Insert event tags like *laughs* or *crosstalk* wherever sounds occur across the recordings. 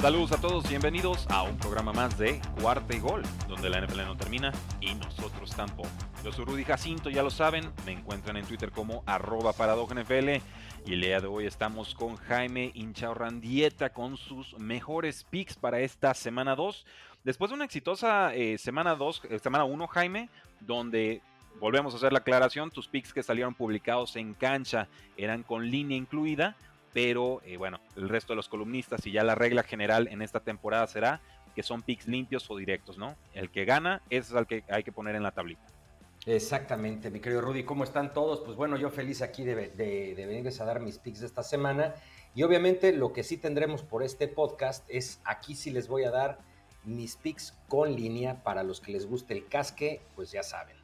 Saludos a todos, bienvenidos a un programa más de Cuarta y Gol, donde la NFL no termina y nosotros tampoco. Yo soy Rudy Jacinto, ya lo saben, me encuentran en Twitter como arroba NFL y el día de hoy estamos con Jaime Inchaurrandieta con sus mejores picks para esta semana 2. Después de una exitosa eh, semana 2, eh, semana 1, Jaime, donde volvemos a hacer la aclaración, tus picks que salieron publicados en cancha eran con línea incluida pero eh, bueno, el resto de los columnistas y ya la regla general en esta temporada será que son picks limpios o directos, ¿no? El que gana, ese es el que hay que poner en la tablita. Exactamente, mi querido Rudy, ¿cómo están todos? Pues bueno, yo feliz aquí de, de, venirles a dar mis picks de esta semana. Y obviamente lo que sí tendremos por este podcast es aquí sí les voy a dar mis picks con línea para los que les guste el casque, pues ya saben.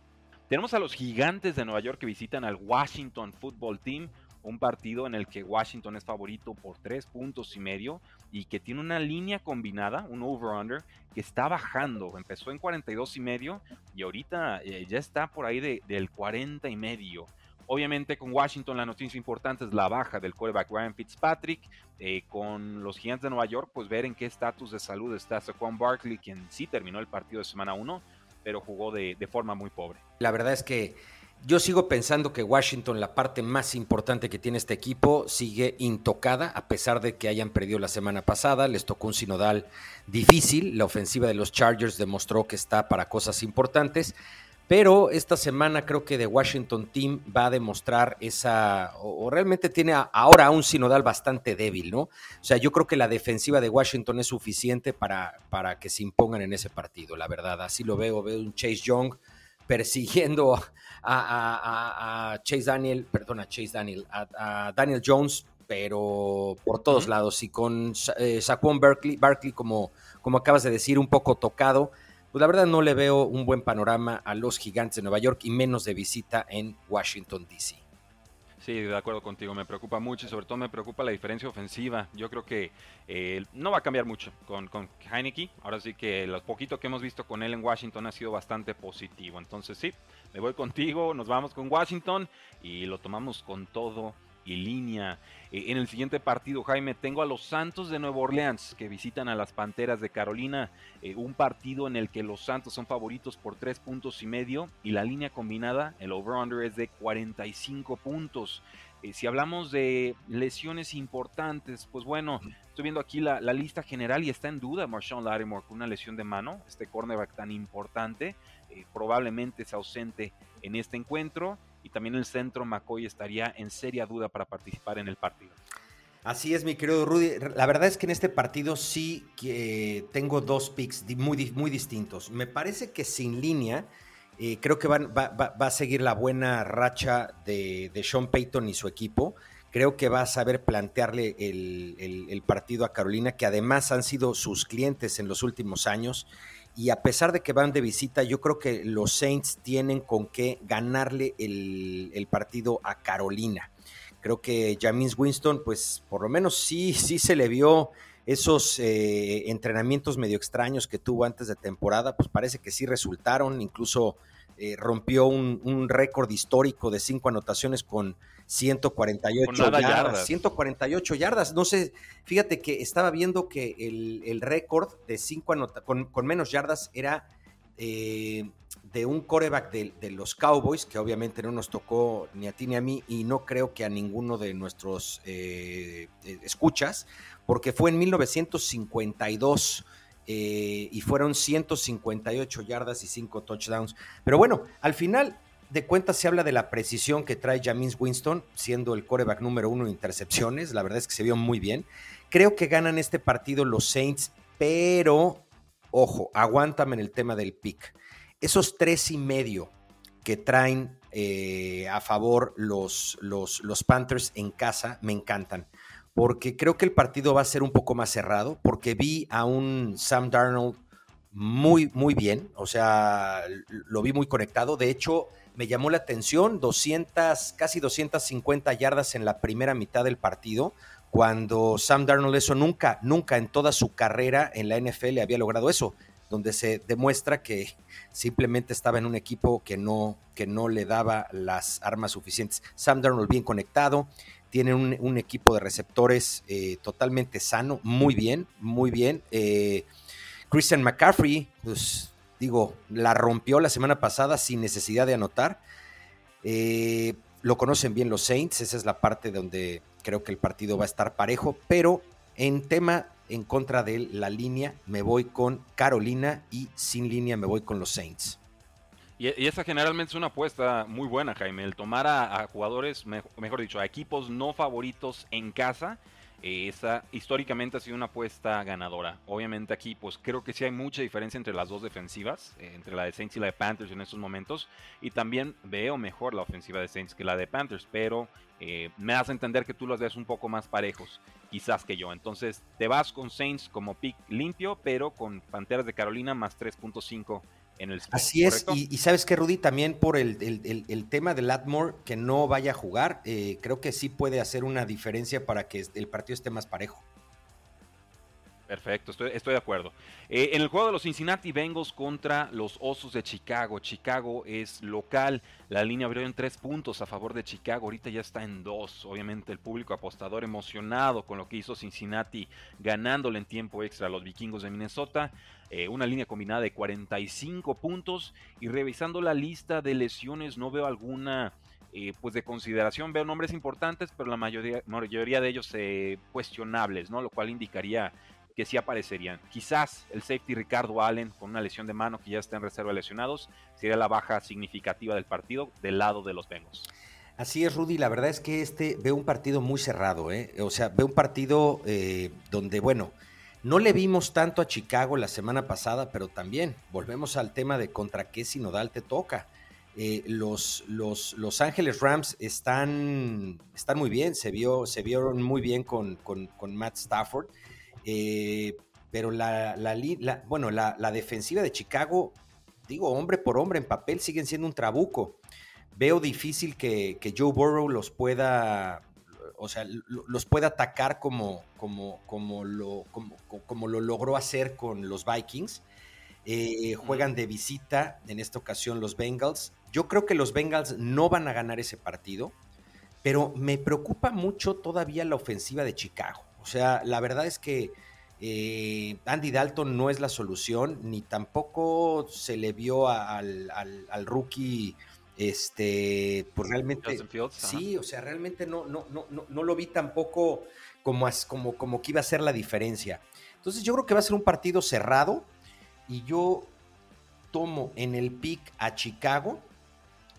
Tenemos a los gigantes de Nueva York que visitan al Washington Football Team un partido en el que Washington es favorito por tres puntos y medio y que tiene una línea combinada, un over-under, que está bajando. Empezó en 42 y medio y ahorita eh, ya está por ahí del 40 y medio. Obviamente con Washington la noticia importante es la baja del quarterback Ryan Fitzpatrick. Eh, con los Gigantes de Nueva York, pues ver en qué estatus de salud está Saquon Barkley, quien sí terminó el partido de semana 1, pero jugó de, de forma muy pobre. La verdad es que yo sigo pensando que Washington, la parte más importante que tiene este equipo, sigue intocada, a pesar de que hayan perdido la semana pasada. Les tocó un sinodal difícil. La ofensiva de los Chargers demostró que está para cosas importantes. Pero esta semana creo que The Washington Team va a demostrar esa, o, realmente tiene ahora un sinodal bastante débil, ¿no? O sea, yo creo que la defensiva de Washington es suficiente para, para que se impongan en ese partido, la verdad. Así lo veo, veo un Chase Young persiguiendo a, Chase Daniel, perdón, a Chase Daniel, a, Daniel Jones, pero por todos lados. Y con eh, Saquon Berkeley, Barkley, como, como acabas de decir, un poco tocado, pues la verdad no le veo un buen panorama a los gigantes de Nueva York y menos de visita en Washington, D.C. Sí, de acuerdo contigo, me preocupa mucho y sobre todo me preocupa la diferencia ofensiva. Yo creo que eh, no va a cambiar mucho con, con Heineke. Ahora sí que lo poquito que hemos visto con él en Washington ha sido bastante positivo. Entonces sí, me voy contigo, nos vamos con Washington y lo tomamos con todo y línea. Eh, en el siguiente partido, Jaime, tengo a los Santos de Nueva Orleans que visitan a las Panteras de Carolina. Eh, un partido en el que los Santos son favoritos por tres puntos y medio y la línea combinada, el over-under es de 45 puntos. Eh, si hablamos de lesiones importantes, pues bueno, estoy viendo aquí la, lista general y está en duda Marshawn Lattimore con una lesión de mano, este cornerback tan importante, probablemente es ausente en este encuentro y también el centro McCoy estaría en seria duda para participar en el partido. Así es, mi querido Rudy. La verdad es que en este partido sí que tengo dos picks muy, muy distintos. Me parece que sin línea, eh, creo que va, a seguir la buena racha de, Sean Payton y su equipo. Creo que va a saber plantearle el, el partido a Carolina, que además han sido sus clientes en los últimos años y a pesar de que van de visita, yo creo que los Saints tienen con qué ganarle el, partido a Carolina. Creo que James Winston, pues por lo menos sí, sí se le vio esos eh, entrenamientos medio extraños que tuvo antes de temporada, pues parece que sí resultaron, incluso eh, rompió un, récord histórico de cinco anotaciones con 148 yardas, 148 yardas. No sé, fíjate que estaba viendo que el, récord de cinco con, menos yardas era eh, de un coreback de, los Cowboys, que obviamente no nos tocó ni a ti ni a mí, y no creo que a ninguno de nuestros eh, escuchas, porque fue en 1952 eh, y fueron 158 yardas y 5 touchdowns. Pero bueno, al final de cuentas se habla de la precisión que trae James Winston, siendo el coreback número uno en intercepciones. La verdad es que se vio muy bien. Creo que ganan este partido los Saints, pero ojo, aguántame en el tema del pick. Esos tres y medio que traen eh, a favor los, los, los Panthers en casa me encantan porque creo que el partido va a ser un poco más cerrado, porque vi a un Sam Darnold muy, muy bien, o sea, lo vi muy conectado. De hecho, me llamó la atención 200, casi 250 yardas en la primera mitad del partido, cuando Sam Darnold eso nunca, nunca en toda su carrera en la NFL había logrado eso, donde se demuestra que simplemente estaba en un equipo que no, que no le daba las armas suficientes. Sam Darnold bien conectado, tiene un, equipo de receptores eh, totalmente sano, muy bien, muy bien. Eh, Christian McCaffrey, pues digo, la rompió la semana pasada sin necesidad de anotar. Eh, lo conocen bien los Saints, esa es la parte donde creo que el partido va a estar parejo, pero en tema en contra de la línea me voy con Carolina y sin línea me voy con los Saints. Y, esa generalmente es una apuesta muy buena, Jaime, el tomar a, jugadores, mejor dicho, a equipos no favoritos en casa esa históricamente ha sido una apuesta ganadora. Obviamente aquí pues creo que sí hay mucha diferencia entre las dos defensivas, eh, entre la de Saints y la de Panthers en estos momentos. Y también veo mejor la ofensiva de Saints que la de Panthers, pero eh, me hace entender que tú los ves un poco más parejos, quizás que yo. Entonces te vas con Saints como pick limpio, pero con Panteras de Carolina más 3.5 Así es, y, sabes que Rudy, también por el, tema de Latmore, que no vaya a jugar, eh, creo que sí puede hacer una diferencia para que el partido esté más parejo. Perfecto, estoy, de acuerdo. Eh, en el juego de los Cincinnati Bengals contra los Osos de Chicago. Chicago es local. La línea abrió en tres puntos a favor de Chicago. Ahorita ya está en dos. Obviamente el público apostador emocionado con lo que hizo Cincinnati ganándole en tiempo extra a los vikingos de Minnesota. Eh, una línea combinada de 45 puntos. Y revisando la lista de lesiones no veo alguna... Eh, pues de consideración veo nombres importantes, pero la mayoría, mayoría de ellos cuestionables, ¿no? Lo cual indicaría que sí aparecerían. Quizás el safety Ricardo Allen con una lesión de mano que ya está en reserva de lesionados sería la baja significativa del partido del lado de los Bengals. Así es, Rudy. La verdad es que este ve un partido muy cerrado, ¿eh? O sea, ve un partido eh, donde, bueno, no le vimos tanto a Chicago la semana pasada, pero también volvemos al tema de contra qué sinodal te toca. Eh, los, los, los, Ángeles Rams están, están muy bien, se, vio, se vieron muy bien con, con, con Matt Stafford. Eh, pero la, bueno, la, defensiva de Chicago, digo, hombre por hombre en papel, siguen siendo un trabuco. Veo difícil que, Joe Burrow los pueda, o sea, los pueda atacar como, como, como, lo, como, lo logró hacer con los Vikings. Eh, juegan de visita, en esta ocasión los Bengals. Yo creo que los Bengals no van a ganar ese partido, pero me preocupa mucho todavía la ofensiva de Chicago. O sea, la verdad es que eh, Andy Dalton no es la solución, ni tampoco se le vio al, rookie, este, pues realmente, sí, o sea, realmente no, no, no, no, lo vi tampoco como, como, como que iba a ser la diferencia. Entonces yo creo que va a ser un partido cerrado y yo tomo en el pick a Chicago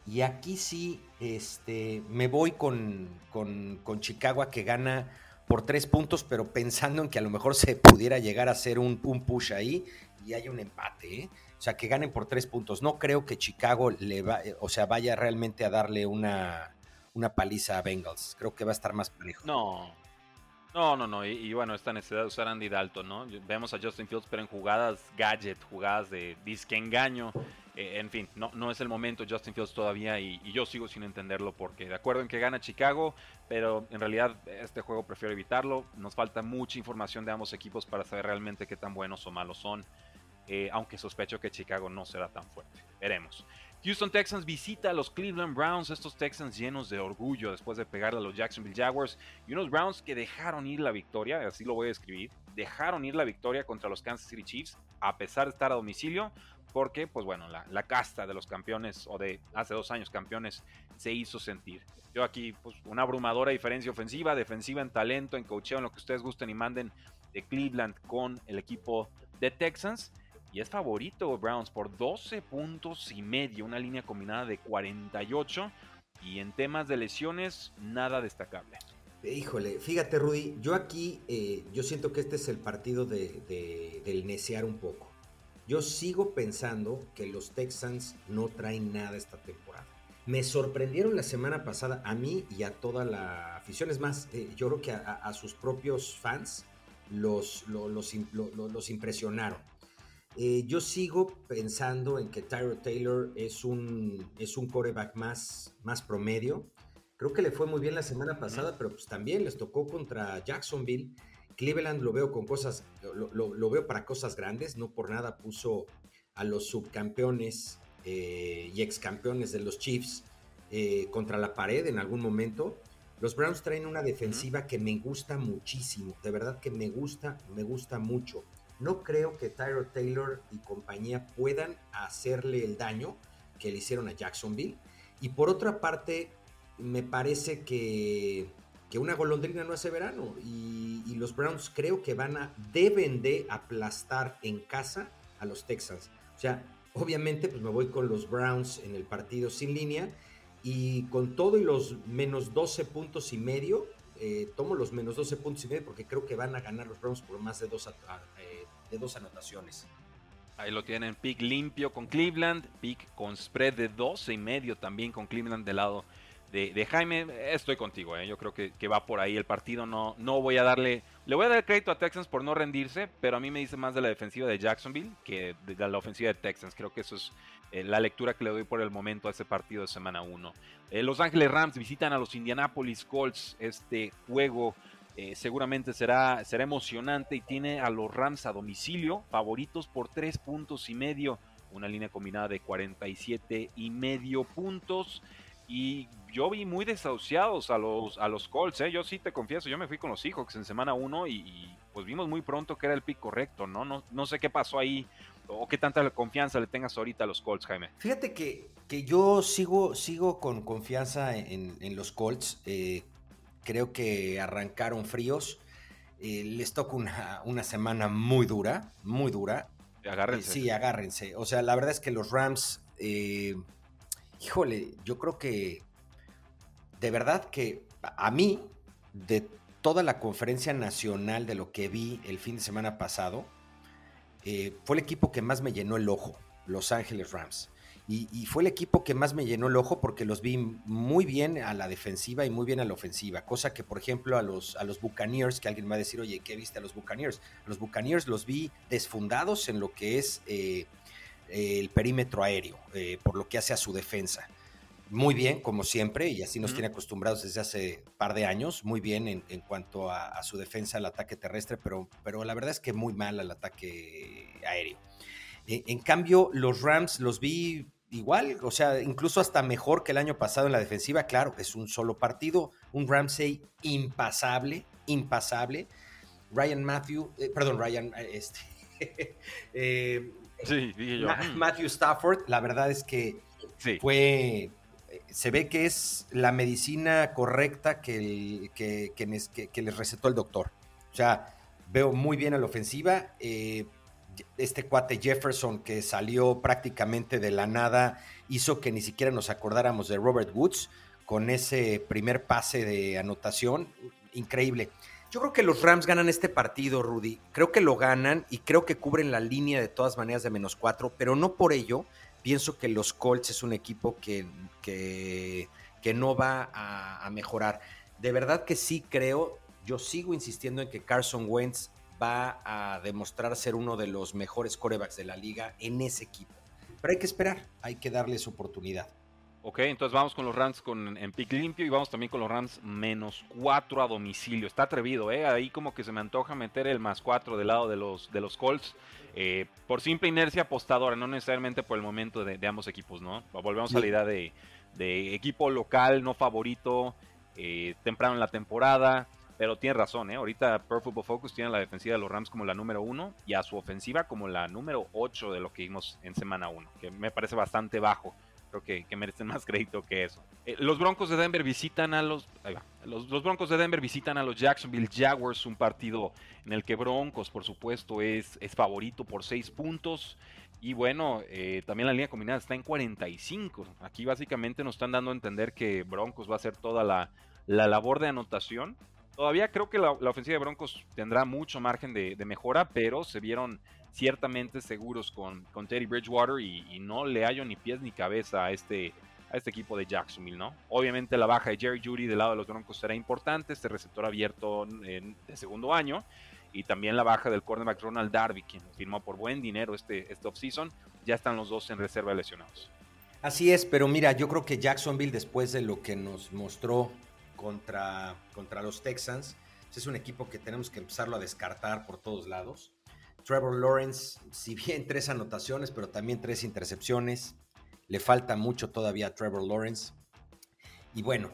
y aquí sí, este, me voy con, con, con Chicago a que gana por tres puntos, pero pensando en que a lo mejor se pudiera llegar a hacer un, push ahí y hay un empate, ¿eh? O sea, que ganen por tres puntos. No creo que Chicago le va, eh, o sea, vaya realmente a darle una, una paliza a Bengals. Creo que va a estar más parejo. No, no, no, no. Y, bueno, esta necesidad de usar Andy Dalton, ¿no? Vemos a Justin Fields, pero en jugadas gadget, jugadas de disque engaño. Eh, en fin, no, no es el momento Justin Fields todavía y, yo sigo sin entenderlo porque de acuerdo en que gana Chicago, pero en realidad este juego prefiero evitarlo. Nos falta mucha información de ambos equipos para saber realmente qué tan buenos o malos son, eh, aunque sospecho que Chicago no será tan fuerte. Veremos. Houston Texans visita a los Cleveland Browns, estos Texans llenos de orgullo después de pegarle a los Jacksonville Jaguars y unos Browns que dejaron ir la victoria, así lo voy a escribir, dejaron ir la victoria contra los Kansas City Chiefs a pesar de estar a domicilio, porque, pues bueno, la, casta de los campeones o de hace dos años campeones se hizo sentir. Yo aquí, pues una abrumadora diferencia ofensiva, defensiva en talento, en cocheo, en lo que ustedes gusten y manden de Cleveland con el equipo de Texans. Y es favorito Browns por 12 puntos y medio, una línea combinada de 48. Y en temas de lesiones, nada destacable. Híjole, fíjate Rudy, yo aquí, eh, yo siento que este es el partido de, del necear un poco. Yo sigo pensando que los Texans no traen nada esta temporada. Me sorprendieron la semana pasada a mí y a toda la afición. Es más, eh, yo creo que a, sus propios fans los, los, los, impresionaron. Eh, yo sigo pensando en que Tyro Taylor es un, es un coreback más, más promedio. Creo que le fue muy bien la semana pasada, pero pues también les tocó contra Jacksonville Cleveland lo veo con cosas, lo, veo para cosas grandes, no por nada puso a los subcampeones eh, y excampeones de los Chiefs eh, contra la pared en algún momento. Los Browns traen una defensiva que me gusta muchísimo, de verdad que me gusta, me gusta mucho. No creo que Tyro Taylor y compañía puedan hacerle el daño que le hicieron a Jacksonville. Y por otra parte, me parece que que una golondrina no hace verano y, los Browns creo que van a, deben de aplastar en casa a los Texans. O sea, obviamente pues me voy con los Browns en el partido sin línea y con todo y los menos 12 puntos y medio, eh, tomo los menos 12 puntos y medio porque creo que van a ganar los Browns por más de dos, eh, de dos anotaciones. Ahí lo tienen, pick limpio con Cleveland, pick con spread de 12 y medio también con Cleveland del lado de, Jaime, estoy contigo, ¿eh? yo creo que, va por ahí el partido. No, no voy a darle, le voy a dar crédito a Texans por no rendirse, pero a mí me dice más de la defensiva de Jacksonville que de, la ofensiva de Texans. Creo que eso es eh, la lectura que le doy por el momento a ese partido de semana 1. Eh, los Ángeles Rams visitan a los Indianapolis Colts. Este juego seguramente será, será emocionante y tiene a los Rams a domicilio, favoritos por 3 puntos y medio. Una línea combinada de 47 y medio puntos. Y yo vi muy desahuciados a los, a los Colts, ¿eh? Yo sí te confieso, yo me fui con los Seahawks en semana 1 y, pues vimos muy pronto que era el pick correcto, ¿no? ¿no? No sé qué pasó ahí o qué tanta confianza le tengas ahorita a los Colts, Jaime. Fíjate que, que yo sigo, sigo con confianza en, los Colts. Eh, creo que arrancaron fríos. Eh, les toca una, una, semana muy dura, muy dura. Agárrense. sí, agárrense. O sea, la verdad es que los Rams híjole, yo creo que de verdad que a mí, de toda la conferencia nacional de lo que vi el fin de semana pasado, eh, fue el equipo que más me llenó el ojo, Los Ángeles Rams. Y, fue el equipo que más me llenó el ojo porque los vi muy bien a la defensiva y muy bien a la ofensiva. Cosa que, por ejemplo, a los, a los Buccaneers, que alguien va a decir, oye, ¿qué viste a los Buccaneers? A los Buccaneers los vi desfundados en lo que es eh, el perímetro aéreo, eh, por lo que hace a su defensa. Muy bien, como siempre, y así nos tiene acostumbrados desde hace par de años, muy bien en, cuanto a, su defensa al ataque terrestre, pero, pero la verdad es que muy mal al ataque aéreo. E, en cambio, los Rams los vi igual, o sea, incluso hasta mejor que el año pasado en la defensiva. Claro, es un solo partido, un Ramsey impasable, impasable. Ryan Matthew, eh, perdón, Ryan, eh, este, *laughs* Sí, dije yo. Mm". Matthew Stafford, la verdad es que fue. Se ve que es la medicina correcta que, que, que, les recetó el doctor. O sea, veo muy bien a la ofensiva. Eh, este cuate Jefferson que salió prácticamente de la nada hizo que ni siquiera nos acordáramos de Robert Woods con ese primer pase de anotación. Increíble. Yo creo que los Rams ganan este partido, Rudy. Creo que lo ganan y creo que cubren la línea de todas maneras de menos cuatro, pero no por ello pienso que los Colts es un equipo que, que, no va a, mejorar. De verdad que sí creo, yo sigo insistiendo en que Carson Wentz va a demostrar ser uno de los mejores corebacks de la liga en ese equipo. Pero hay que esperar, hay que darles oportunidad. Ok, entonces vamos con los Rams con, en pick limpio y vamos también con los Rams menos 4 a domicilio. Está atrevido, ¿eh? Ahí como que se me antoja meter el más 4 del lado de los, de los Colts. Eh, por simple inercia apostadora, no necesariamente por el momento de, ambos equipos, ¿no? Volvemos a la idea de, equipo local, no favorito, eh, temprano en la temporada. Pero tiene razón, ¿eh? Ahorita Pro Football Focus tiene la defensiva de los Rams como la número 1 y a su ofensiva como la número 8 de lo que vimos en semana 1, que me parece bastante bajo creo que, merecen más crédito que eso. Eh, los Broncos de Denver visitan a los, los, Broncos de Denver visitan a los Jacksonville Jaguars, un partido en el que Broncos, por supuesto, es, es favorito por 6 puntos. Y bueno, eh, también la línea combinada está en 45. Aquí básicamente nos están dando a entender que Broncos va a hacer toda la, labor de anotación. Todavía creo que la, ofensiva de Broncos tendrá mucho margen de, mejora, pero se vieron ciertamente seguros con, con Teddy Bridgewater y, no le hallo ni pies ni cabeza a este, a este equipo de Jacksonville, ¿no? Obviamente la baja de Jerry Judy del lado de los Broncos será importante, este receptor abierto de segundo año, y también la baja del cornerback Ronald Darby, quien firmó por buen dinero este, este offseason, ya están los dos en reserva de lesionados. Así es, pero mira, yo creo que Jacksonville después de lo que nos mostró contra, contra los Texans, es un equipo que tenemos que empezarlo a descartar por todos lados. Trevor Lawrence, si bien tres anotaciones, pero también tres intercepciones, le falta mucho todavía a Trevor Lawrence. Y bueno,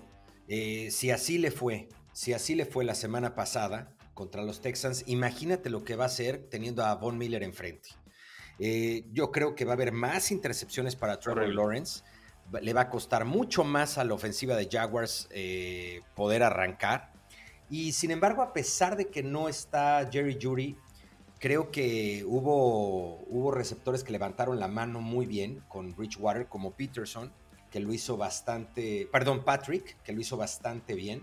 eh, si así le fue, si así le fue la semana pasada contra los Texans, imagínate lo que va a hacer teniendo a Von Miller enfrente. Eh, yo creo que va a haber más intercepciones para Trevor Lawrence. Le va a costar mucho más a la ofensiva de Jaguars eh, poder arrancar. Y sin embargo, a pesar de que no está Jerry Judy, creo que hubo, hubo receptores que levantaron la mano muy bien con Bridgewater, como Peterson, que lo hizo bastante, perdón, Patrick, que lo hizo bastante bien.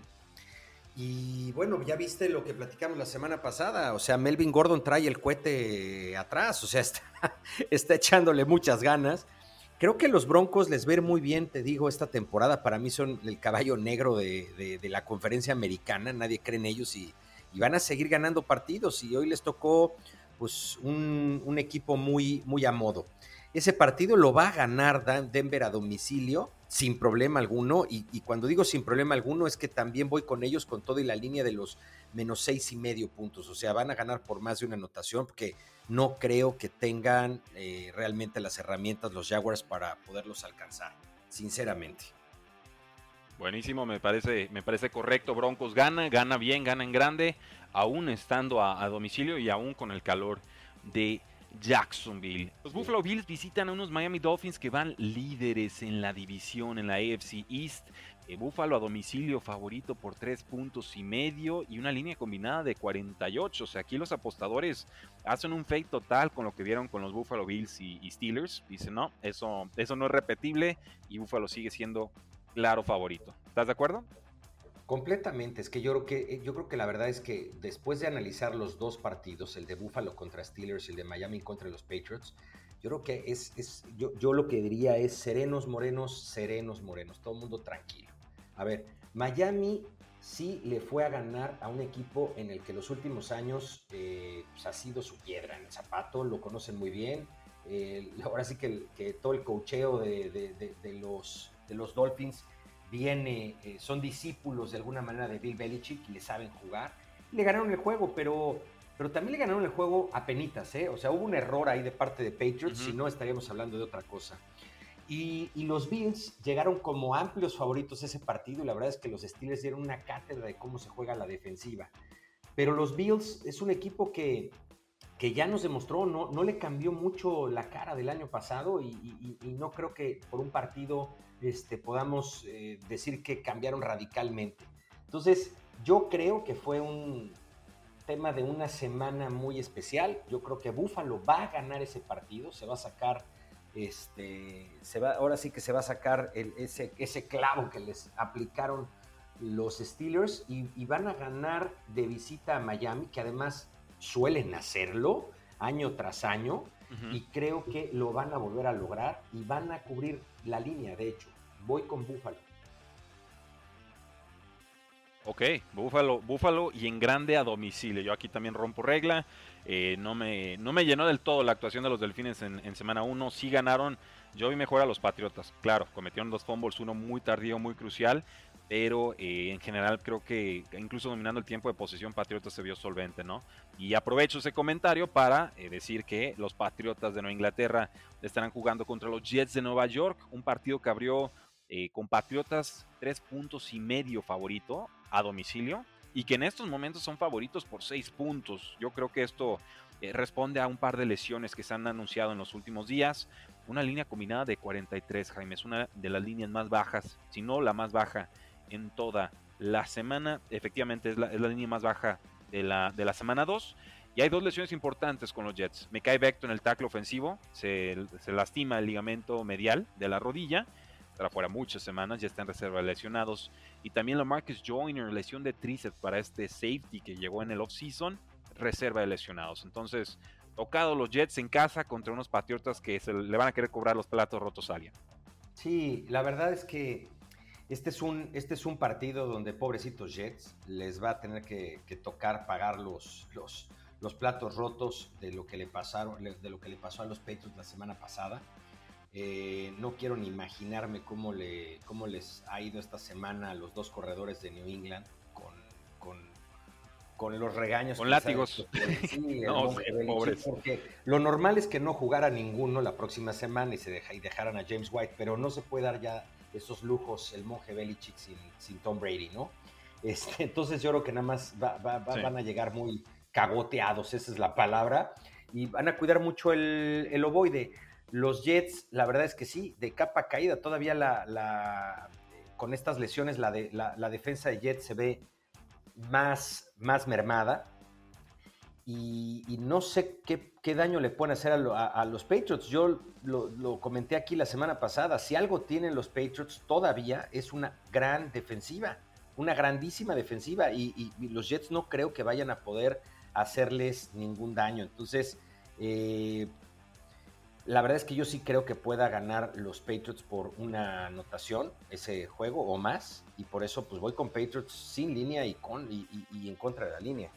Y bueno, ya viste lo que platicamos la semana pasada, o sea, Melvin Gordon trae el cohete atrás, o sea, *laughs* está, está echándole muchas ganas. Creo que los Broncos les ver muy bien, te digo, esta temporada para mí son el caballo negro de, la conferencia americana, nadie cree en ellos y, van a seguir ganando partidos y hoy les tocó pues un, un equipo muy, muy a modo. Ese partido lo va a ganar Denver a domicilio sin problema alguno. Y, cuando digo sin problema alguno es que también voy con ellos con todo y la línea de los menos seis y medio puntos. O sea, van a ganar por más de una anotación porque no creo que tengan eh, realmente las herramientas los Jaguars para poderlos alcanzar, sinceramente. Buenísimo, me parece, me parece correcto. Broncos gana, gana bien, gana en grande, aún estando a domicilio y aún con el calor de Jacksonville. Los Buffalo Bills visitan a unos Miami Dolphins que van líderes en la división, en la AFC East. Eh, Buffalo a domicilio favorito por tres puntos y medio y una línea combinada de 48. O sea, aquí los apostadores hacen un fake total con lo que vieron con los Buffalo Bills y, Steelers. Dicen, no, eso, eso no es repetible y Buffalo sigue siendo claro favorito. ¿Estás de acuerdo? Completamente, es que yo creo que eh, yo creo que la verdad es que después de analizar los dos partidos, el de Buffalo contra Steelers y el de Miami contra los Patriots, yo creo que es, es yo, yo lo que diría es serenos morenos, serenos morenos, todo el mundo tranquilo. A ver, Miami sí le fue a ganar a un equipo en el que los últimos años eh, pues, ha sido su piedra en el zapato, lo conocen muy bien. ahora sí que, que, todo el cocheo de, de, los, de los Dolphins viene, eh, son discípulos de alguna manera de Bill Belichick y le saben jugar. Le ganaron el juego, pero, pero también le ganaron el juego a penitas, ¿eh? O sea, hubo un error ahí de parte de Patriots, si no estaríamos hablando de otra cosa. Y, los Bills llegaron como amplios favoritos ese partido y la verdad es que los Steelers dieron una cátedra de cómo se juega la defensiva. Pero los Bills es un equipo que, que ya nos demostró, no, no le cambió mucho la cara del año pasado y, y no creo que por un partido este, podamos eh, decir que cambiaron radicalmente. Entonces, yo creo que fue un tema de una semana muy especial. Yo creo que Buffalo va a ganar ese partido, se va a sacar, este, se va, ahora sí que se va a sacar ese clavo que les aplicaron los Steelers y, van a ganar de visita a Miami, que además suelen hacerlo año tras año. Y creo que lo van a volver a lograr y van a cubrir la línea, de hecho. Voy con Búfalo. Ok, Búfalo, Búfalo y en grande a domicilio. Yo aquí también rompo regla. Eh, no, me, no me llenó del todo la actuación de los Delfines en, semana 1. Sí ganaron. Yo vi mejor a los Patriotas. Claro, cometieron dos fumbles, uno muy tardío, muy crucial. Pero eh, en general creo que incluso dominando el tiempo de posesión, Patriotas se vio solvente, ¿no? Y aprovecho ese comentario para eh, decir que los Patriotas de Nueva Inglaterra estarán jugando contra los Jets de Nueva York. Un partido que abrió eh, compatriotas tres puntos y medio favorito a domicilio y que en estos momentos son favoritos por seis puntos. Yo creo que esto responde a un par de lesiones que se han anunciado en los últimos días. Una línea combinada de 43, Jaime, es una de las líneas más bajas, si no la más baja en toda la semana. Efectivamente es la, línea más baja de la, de la semana 2. Y hay dos lesiones importantes con los Jets. Me cae Vecto en el tackle ofensivo, se, se lastima el ligamento medial de la rodilla estará fuera muchas semanas, ya está en reserva de lesionados. Y también la Marcus Joyner, lesión de tríceps para este safety que llegó en el off-season, reserva de lesionados. Entonces, tocado los Jets en casa contra unos Patriotas que se le van a querer cobrar los platos rotos a alguien. Sí, la verdad es que este es un, este es un partido donde pobrecitos Jets les va a tener que, tocar pagar los, los, los, platos rotos de lo que le pasaron, de lo que le pasó a los Patriots la semana pasada. Eh, no quiero ni imaginarme cómo, le, cómo les ha ido esta semana a los dos corredores de New England con, con, con los regaños. Con látigos. Sí, *laughs* pobres. Porque lo normal es que no jugara ninguno la próxima semana y, se deja, y dejaran a James White, pero no se puede dar ya esos lujos el monje Belichick sin, sin Tom Brady, ¿no? Este, *laughs* entonces yo creo que nada más van a llegar muy cagoteados, esa es la palabra, y van a cuidar mucho el, el ovoide. Los Jets, la verdad es que sí, de capa caída, todavía la, con estas lesiones la, de, la, defensa de Jets se ve más, más mermada. Y, no sé qué, daño le pueden hacer a, los Patriots. Yo lo, comenté aquí la semana pasada. Si algo tienen los Patriots todavía es una gran defensiva, una grandísima defensiva. Y, los Jets no creo que vayan a poder hacerles ningún daño. Entonces, eh, la verdad es que yo sí creo que pueda ganar los Patriots por una anotación ese juego o más. Y por eso pues voy con Patriots sin línea y, con, y en contra de la línea.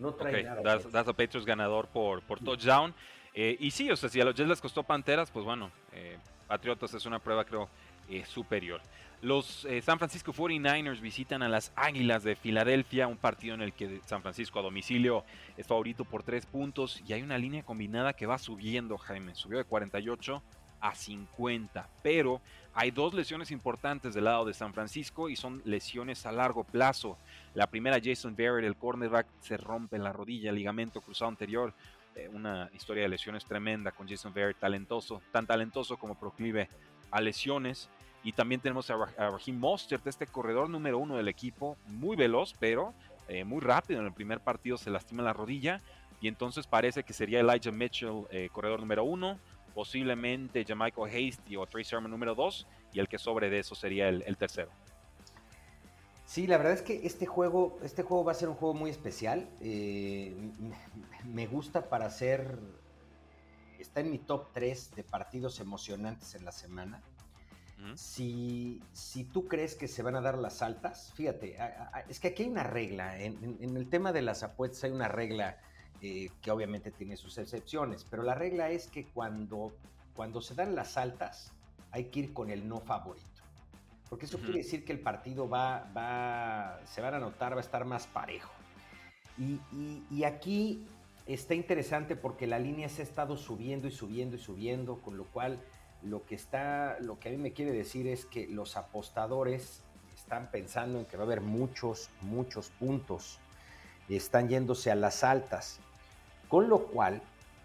No trae nada. Das, a Patriots ganador por, por touchdown. Eh, y sí, o sea, si a los Jets les costó Panteras, pues bueno, eh, Patriotas es una prueba, creo, eh, superior. Los San Francisco 49ers visitan a las Águilas de Filadelfia, un partido en el que San Francisco a domicilio es favorito por tres puntos y hay una línea combinada que va subiendo, Jaime. Subió de 48 a 50. Pero hay dos lesiones importantes del lado de San Francisco y son lesiones a largo plazo. La primera, Jason Barrett, el cornerback, se rompe la rodilla, ligamento cruzado anterior. Eh, una historia de lesiones tremenda con Jason Barrett, talentoso, tan talentoso como proclive a lesiones. Y también tenemos a, Raheem Mostert, este corredor número uno del equipo, muy veloz, pero eh, muy rápido. En el primer partido se lastima la rodilla y entonces parece que sería Elijah Mitchell, eh, corredor número uno posiblemente Jamaica Hasty o Trey Sermon número 2 y el que sobre de eso sería el, tercero. Sí, la verdad es que este juego, este juego va a ser un juego muy especial. Eh, me gusta para hacer. Está en mi top 3 de partidos emocionantes en la semana. si, si, tú crees que se van a dar las altas, fíjate, es que aquí hay una regla. En, en el tema de las apuestas hay una regla eh, que obviamente tiene sus excepciones, pero la regla es que cuando, cuando se dan las altas hay que ir con el no favorito. Porque eso quiere decir que el partido va, va, se van a notar, va a estar más parejo. Y, aquí está interesante porque la línea se ha estado subiendo y subiendo y subiendo, con lo cual lo que está, lo que a mí me quiere decir es que los apostadores están pensando en que va a haber muchos, muchos puntos, están yéndose a las altas. Con lo cual,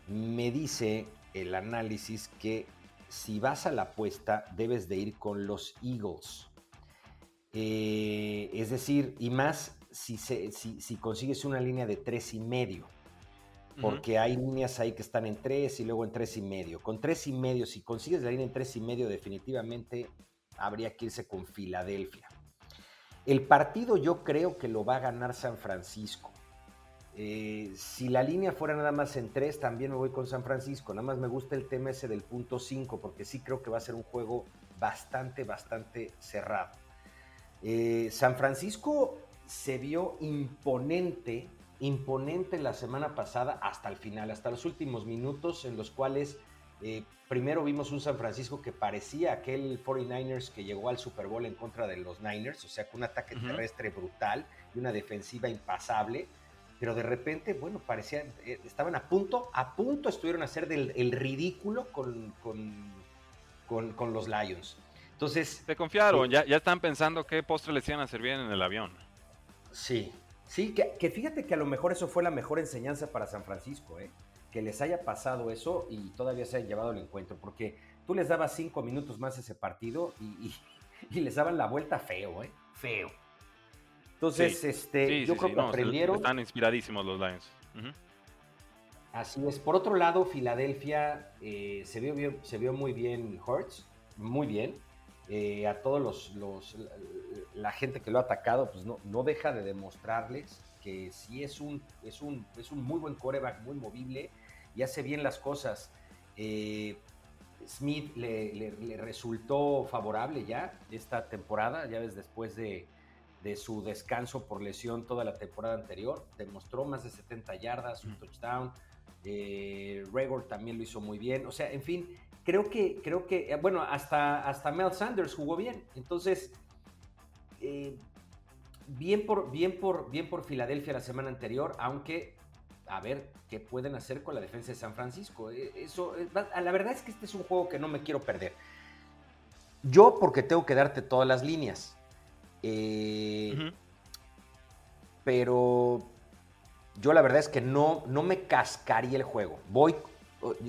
me dice el análisis que si vas a la apuesta, debes de ir con los Eagles. Eh, es decir, y más si, si, consigues una línea de tres y medio. Porque hay líneas ahí que están en tres y luego en tres y medio. Con tres y medio, si consigues la línea en tres y medio, definitivamente habría que irse con Filadelfia. El partido yo creo que lo va a ganar San Francisco. Eh, si la línea fuera nada más en 3, también me voy con San Francisco. Nada más me gusta el tema ese del punto 5, porque sí creo que va a ser un juego bastante, bastante cerrado. Eh, San Francisco se vio imponente, imponente la semana pasada hasta el final, hasta los últimos minutos en los cuales eh, primero vimos un San Francisco que parecía aquel 49ers que llegó al Super Bowl en contra de los Niners, o sea, con un ataque terrestre brutal y una defensiva impasable pero de repente, bueno, parecían, eh, estaban a punto, a punto estuvieron a hacer del el ridículo con, con, los Lions. Entonces... Se confiaron, ya, ya están pensando qué postre les iban a servir en el avión. Sí, sí, que, fíjate que a lo mejor eso fue la mejor enseñanza para San Francisco, ¿eh? que les haya pasado eso y todavía se hayan llevado el encuentro, porque tú les dabas cinco minutos más ese partido y, y les daban la vuelta feo, ¿eh? Feo. Entonces, este, yo creo que aprendieron. Están inspiradísimos los Lions. Así es. Por otro lado, Filadelfia eh, se, vio se vio muy bien Hurts, muy bien. Eh, a todos los, la, gente que lo ha atacado, pues no, no deja de demostrarles que sí es un, es un, es un muy buen coreback, muy movible y hace bien las cosas. Eh, Smith le, resultó favorable ya esta temporada, ya ves, después de, su descanso por lesión toda la temporada anterior, demostró más de 70 yardas, un touchdown. Eh, Regor también lo hizo muy bien. O sea, en fin, creo que, creo que, eh, bueno, hasta, hasta Mel Sanders jugó bien. Entonces, eh, bien, por, bien, por, bien por Filadelfia la semana anterior, aunque a ver qué pueden hacer con la defensa de San Francisco. Eh, eso, la verdad es que este es un juego que no me quiero perder. Yo porque tengo que darte todas las líneas. Eh, pero yo la verdad es que no, no me cascaría el juego. Voy,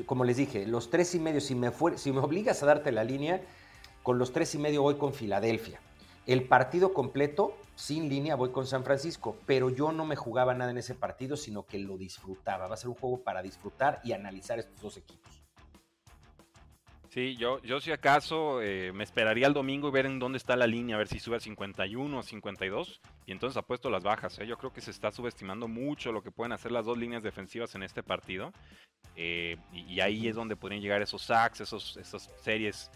como les dije, los tres y medio, si me, si me obligas a darte la línea, con los tres y medio voy con Filadelfia. El partido completo sin línea voy con San Francisco, pero yo no me jugaba nada en ese partido, sino que lo disfrutaba. Va a ser un juego para disfrutar y analizar estos dos equipos. Sí, yo, yo si acaso eh, me esperaría el domingo y ver en dónde está la línea, a ver si sube a 51 o 52, y entonces apuesto las bajas. ¿eh? Yo creo que se está subestimando mucho lo que pueden hacer las dos líneas defensivas en este partido, eh, y, ahí es donde pueden llegar esos sacks, esos, esas series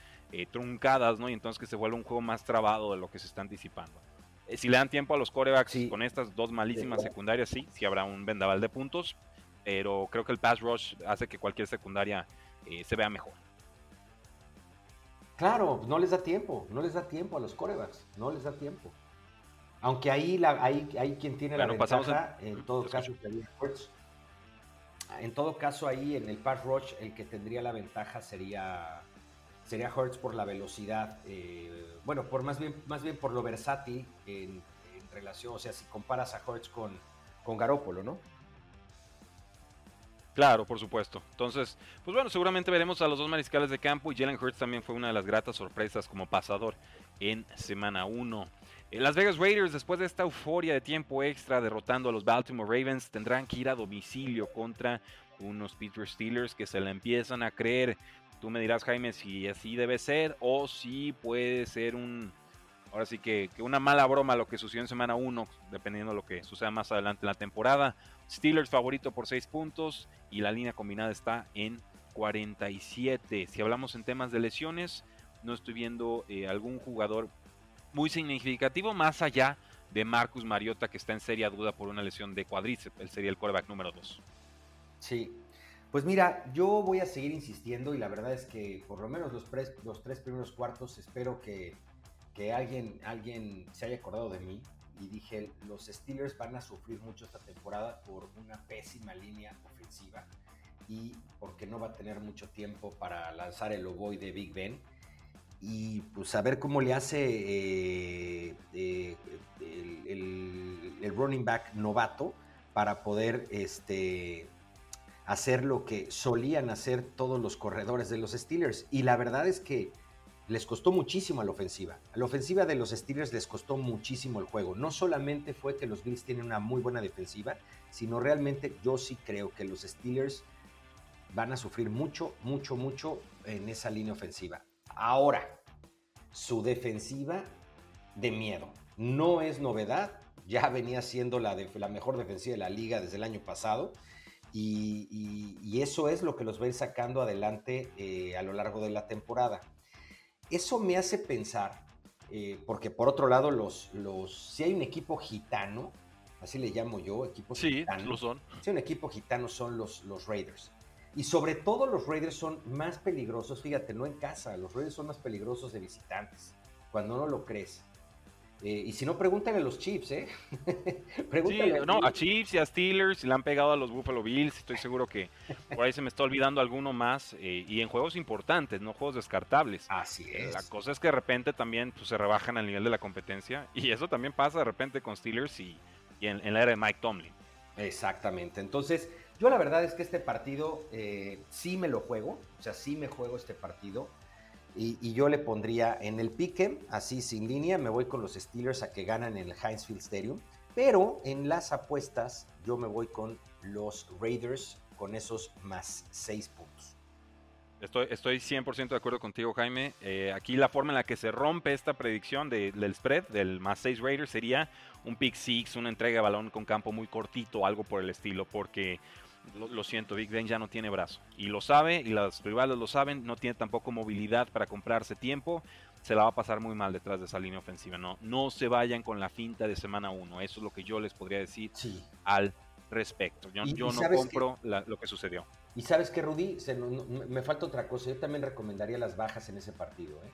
truncadas, ¿no? Y entonces que se vuelva un juego más trabado de lo que se está anticipando. Eh, si le dan tiempo a los corebacks con estas dos malísimas secundarias, sí, sí habrá un vendaval de puntos, pero creo que el pass rush hace que cualquier secundaria eh, se vea mejor. Claro, no les da tiempo, no les da tiempo a los corebacks, no les da tiempo. Aunque ahí la, hay, hay quien tiene la ventaja, en, todo caso, en todo caso ahí en el pass rush el que tendría la ventaja sería sería Hertz por la velocidad, eh, bueno, por más bien, más bien por lo versátil en, relación, o sea, si comparas a Hertz con, con Garópolo, ¿no? Claro, por supuesto. Entonces, pues bueno, seguramente veremos a los dos mariscales de campo y Jalen Hurts también fue una de las gratas sorpresas como pasador en semana 1. Eh, Las Vegas Raiders, después de esta euforia de tiempo extra derrotando a los Baltimore Ravens, tendrán que ir a domicilio contra unos Pittsburgh Steelers que se la empiezan a creer. Tú me dirás, Jaime, si así debe ser o si puede ser un, ahora sí que, una mala broma lo que sucedió en semana 1, dependiendo de lo que suceda más adelante en la temporada. Steelers favorito por 6 puntos y la línea combinada está en 47. Si hablamos en temas de lesiones, no estoy viendo eh, algún jugador muy significativo más allá de Marcus Mariota que está en seria duda por una lesión de cuádriceps. Él sería el quarterback número 2. Sí, pues mira, yo voy a seguir insistiendo y la verdad es que por lo menos los, los tres primeros cuartos espero que, alguien, alguien se haya acordado de mí y dije, los Steelers van a sufrir mucho esta temporada por una pésima línea ofensiva y porque no va a tener mucho tiempo para lanzar el oboe de Big Ben y pues a ver cómo le hace eh, eh, el, el, running back novato para poder este, hacer lo que solían hacer todos los corredores de los Steelers. Y la verdad es que les costó muchísimo a la ofensiva. A la ofensiva de los Steelers les costó muchísimo el juego. No solamente fue que los Bills tienen una muy buena defensiva, sino realmente yo sí creo que los Steelers van a sufrir mucho, mucho, mucho en esa línea ofensiva. Ahora, su defensiva de miedo. No es novedad, ya venía siendo la, mejor defensiva de la liga desde el año pasado y, eso es lo que los va a ir sacando adelante eh, a lo largo de la temporada. Eso me hace pensar, eh, porque por otro lado, los, los, si hay un equipo gitano, así le llamo yo, equipo sí, lo son. Si hay un equipo gitano son los, los Raiders. Y sobre todo los Raiders son más peligrosos, fíjate, no en casa, los Raiders son más peligrosos de visitantes, cuando no lo crees. Eh, y si no, pregúntale a los Chiefs, ¿eh? *laughs* pregúntale a no, a Chiefs y a Steelers, le han pegado a los Buffalo Bills, estoy seguro que por ahí se me está olvidando alguno más, eh, y en juegos importantes, no juegos descartables. Así es. La cosa es que de repente también pues, se rebajan al nivel de la competencia, y eso también pasa de repente con Steelers y, en, la era de Mike Tomlin. Exactamente, entonces yo la verdad es que este partido eh, sí me lo juego, o sea, sí me juego este partido. Y, yo le pondría en el pique, así sin línea, me voy con los Steelers a que ganan el Heinz Field Stadium. Pero en las apuestas yo me voy con los Raiders con esos más seis puntos. Estoy, estoy 100% de acuerdo contigo, Jaime. Eh, aquí la forma en la que se rompe esta predicción del spread, del más 6 Raiders, sería un pick six, una entrega de balón con campo muy cortito, algo por el estilo, porque lo, siento, Big Ben ya no tiene brazo. Y lo sabe, y los rivales lo saben, no tiene tampoco movilidad para comprarse tiempo. Se la va a pasar muy mal detrás de esa línea ofensiva. No, no se vayan con la finta de semana 1. Eso es lo que yo les podría decir al respecto. Yo, yo no compro lo que sucedió. Y sabes que, Rudy, me falta otra cosa. Yo también recomendaría las bajas en ese partido. ¿eh?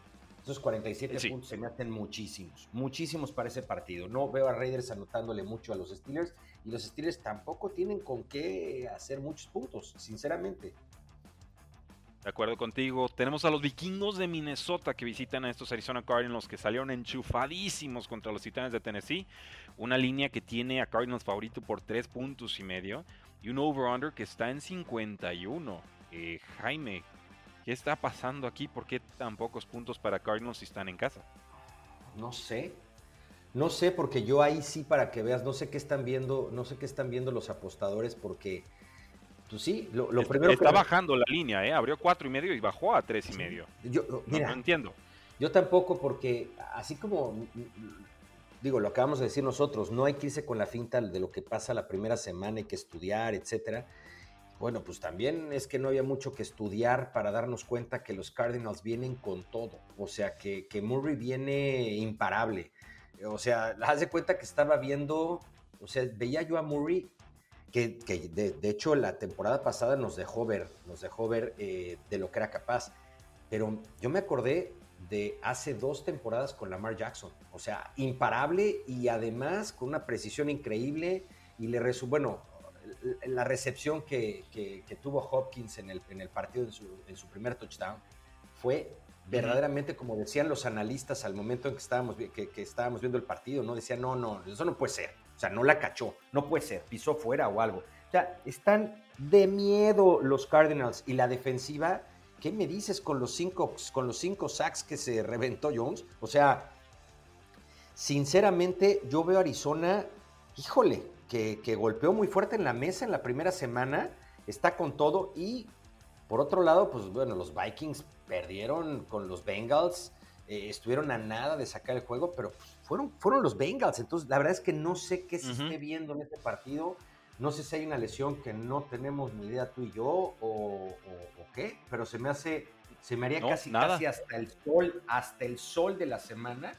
Esos 47 puntos se me hacen muchísimos, muchísimos para ese partido. No veo a Raiders anotándole mucho a los Steelers y los Steelers tampoco tienen con qué hacer muchos puntos, sinceramente. De acuerdo contigo. Tenemos a los vikingos de Minnesota que visitan a estos Arizona Cardinals que salieron enchufadísimos contra los Titanes de Tennessee. Una línea que tiene a Cardinals favorito por 3 puntos y medio. Y un over-under que está en 51. Eh, Jaime, ¿qué está pasando aquí? ¿Por qué tan pocos puntos para Cardinals si están en casa? No sé. No sé, porque yo ahí sí, para que veas, no sé qué están viendo, no sé qué están viendo los apostadores, porque pues sí, lo, primero está bajando la línea, ¿eh? Abrió cuatro y medio y bajó a tres y medio. Yo, mira, no, entiendo. Yo tampoco, porque así como digo, lo acabamos de decir nosotros, no hay que irse con la finta de lo que pasa la primera semana, hay que estudiar, etcétera. Bueno, pues también es que no había mucho que estudiar para darnos cuenta que los Cardinals vienen con todo. O sea, que, que Murray viene imparable. O sea, haz de cuenta que estaba viendo, o sea, veía yo a Murray que, de, hecho la temporada pasada nos dejó ver, nos dejó ver eh, de lo que era capaz. Pero yo me acordé de hace dos temporadas con Lamar Jackson. O sea, imparable y además con una precisión increíble. Y le bueno, la recepción que, tuvo Hopkins en el, en el partido en su, en su primer touchdown fue verdaderamente, como decían los analistas al momento en que estábamos, que, que, estábamos viendo el partido, ¿no? Decían, no, no, eso no puede ser. O sea, no la cachó, no puede ser, pisó fuera o algo. O sea, están de miedo los Cardinals y la defensiva. ¿Qué me dices con los cinco, con los cinco sacks que se reventó Jones? O sea, sinceramente, yo veo a Arizona, híjole, que, que golpeó muy fuerte en la mesa en la primera semana, está con todo y por otro lado, pues bueno, los Vikings perdieron con los Bengals, eh, estuvieron a nada de sacar el juego, pero pues, fueron, fueron los Bengals. Entonces, la verdad es que no sé qué se esté viendo en este partido. No sé si hay una lesión que no tenemos ni idea tú y yo o, qué, pero se me hace, se me haría casi, casi hasta el sol, hasta el sol de la semana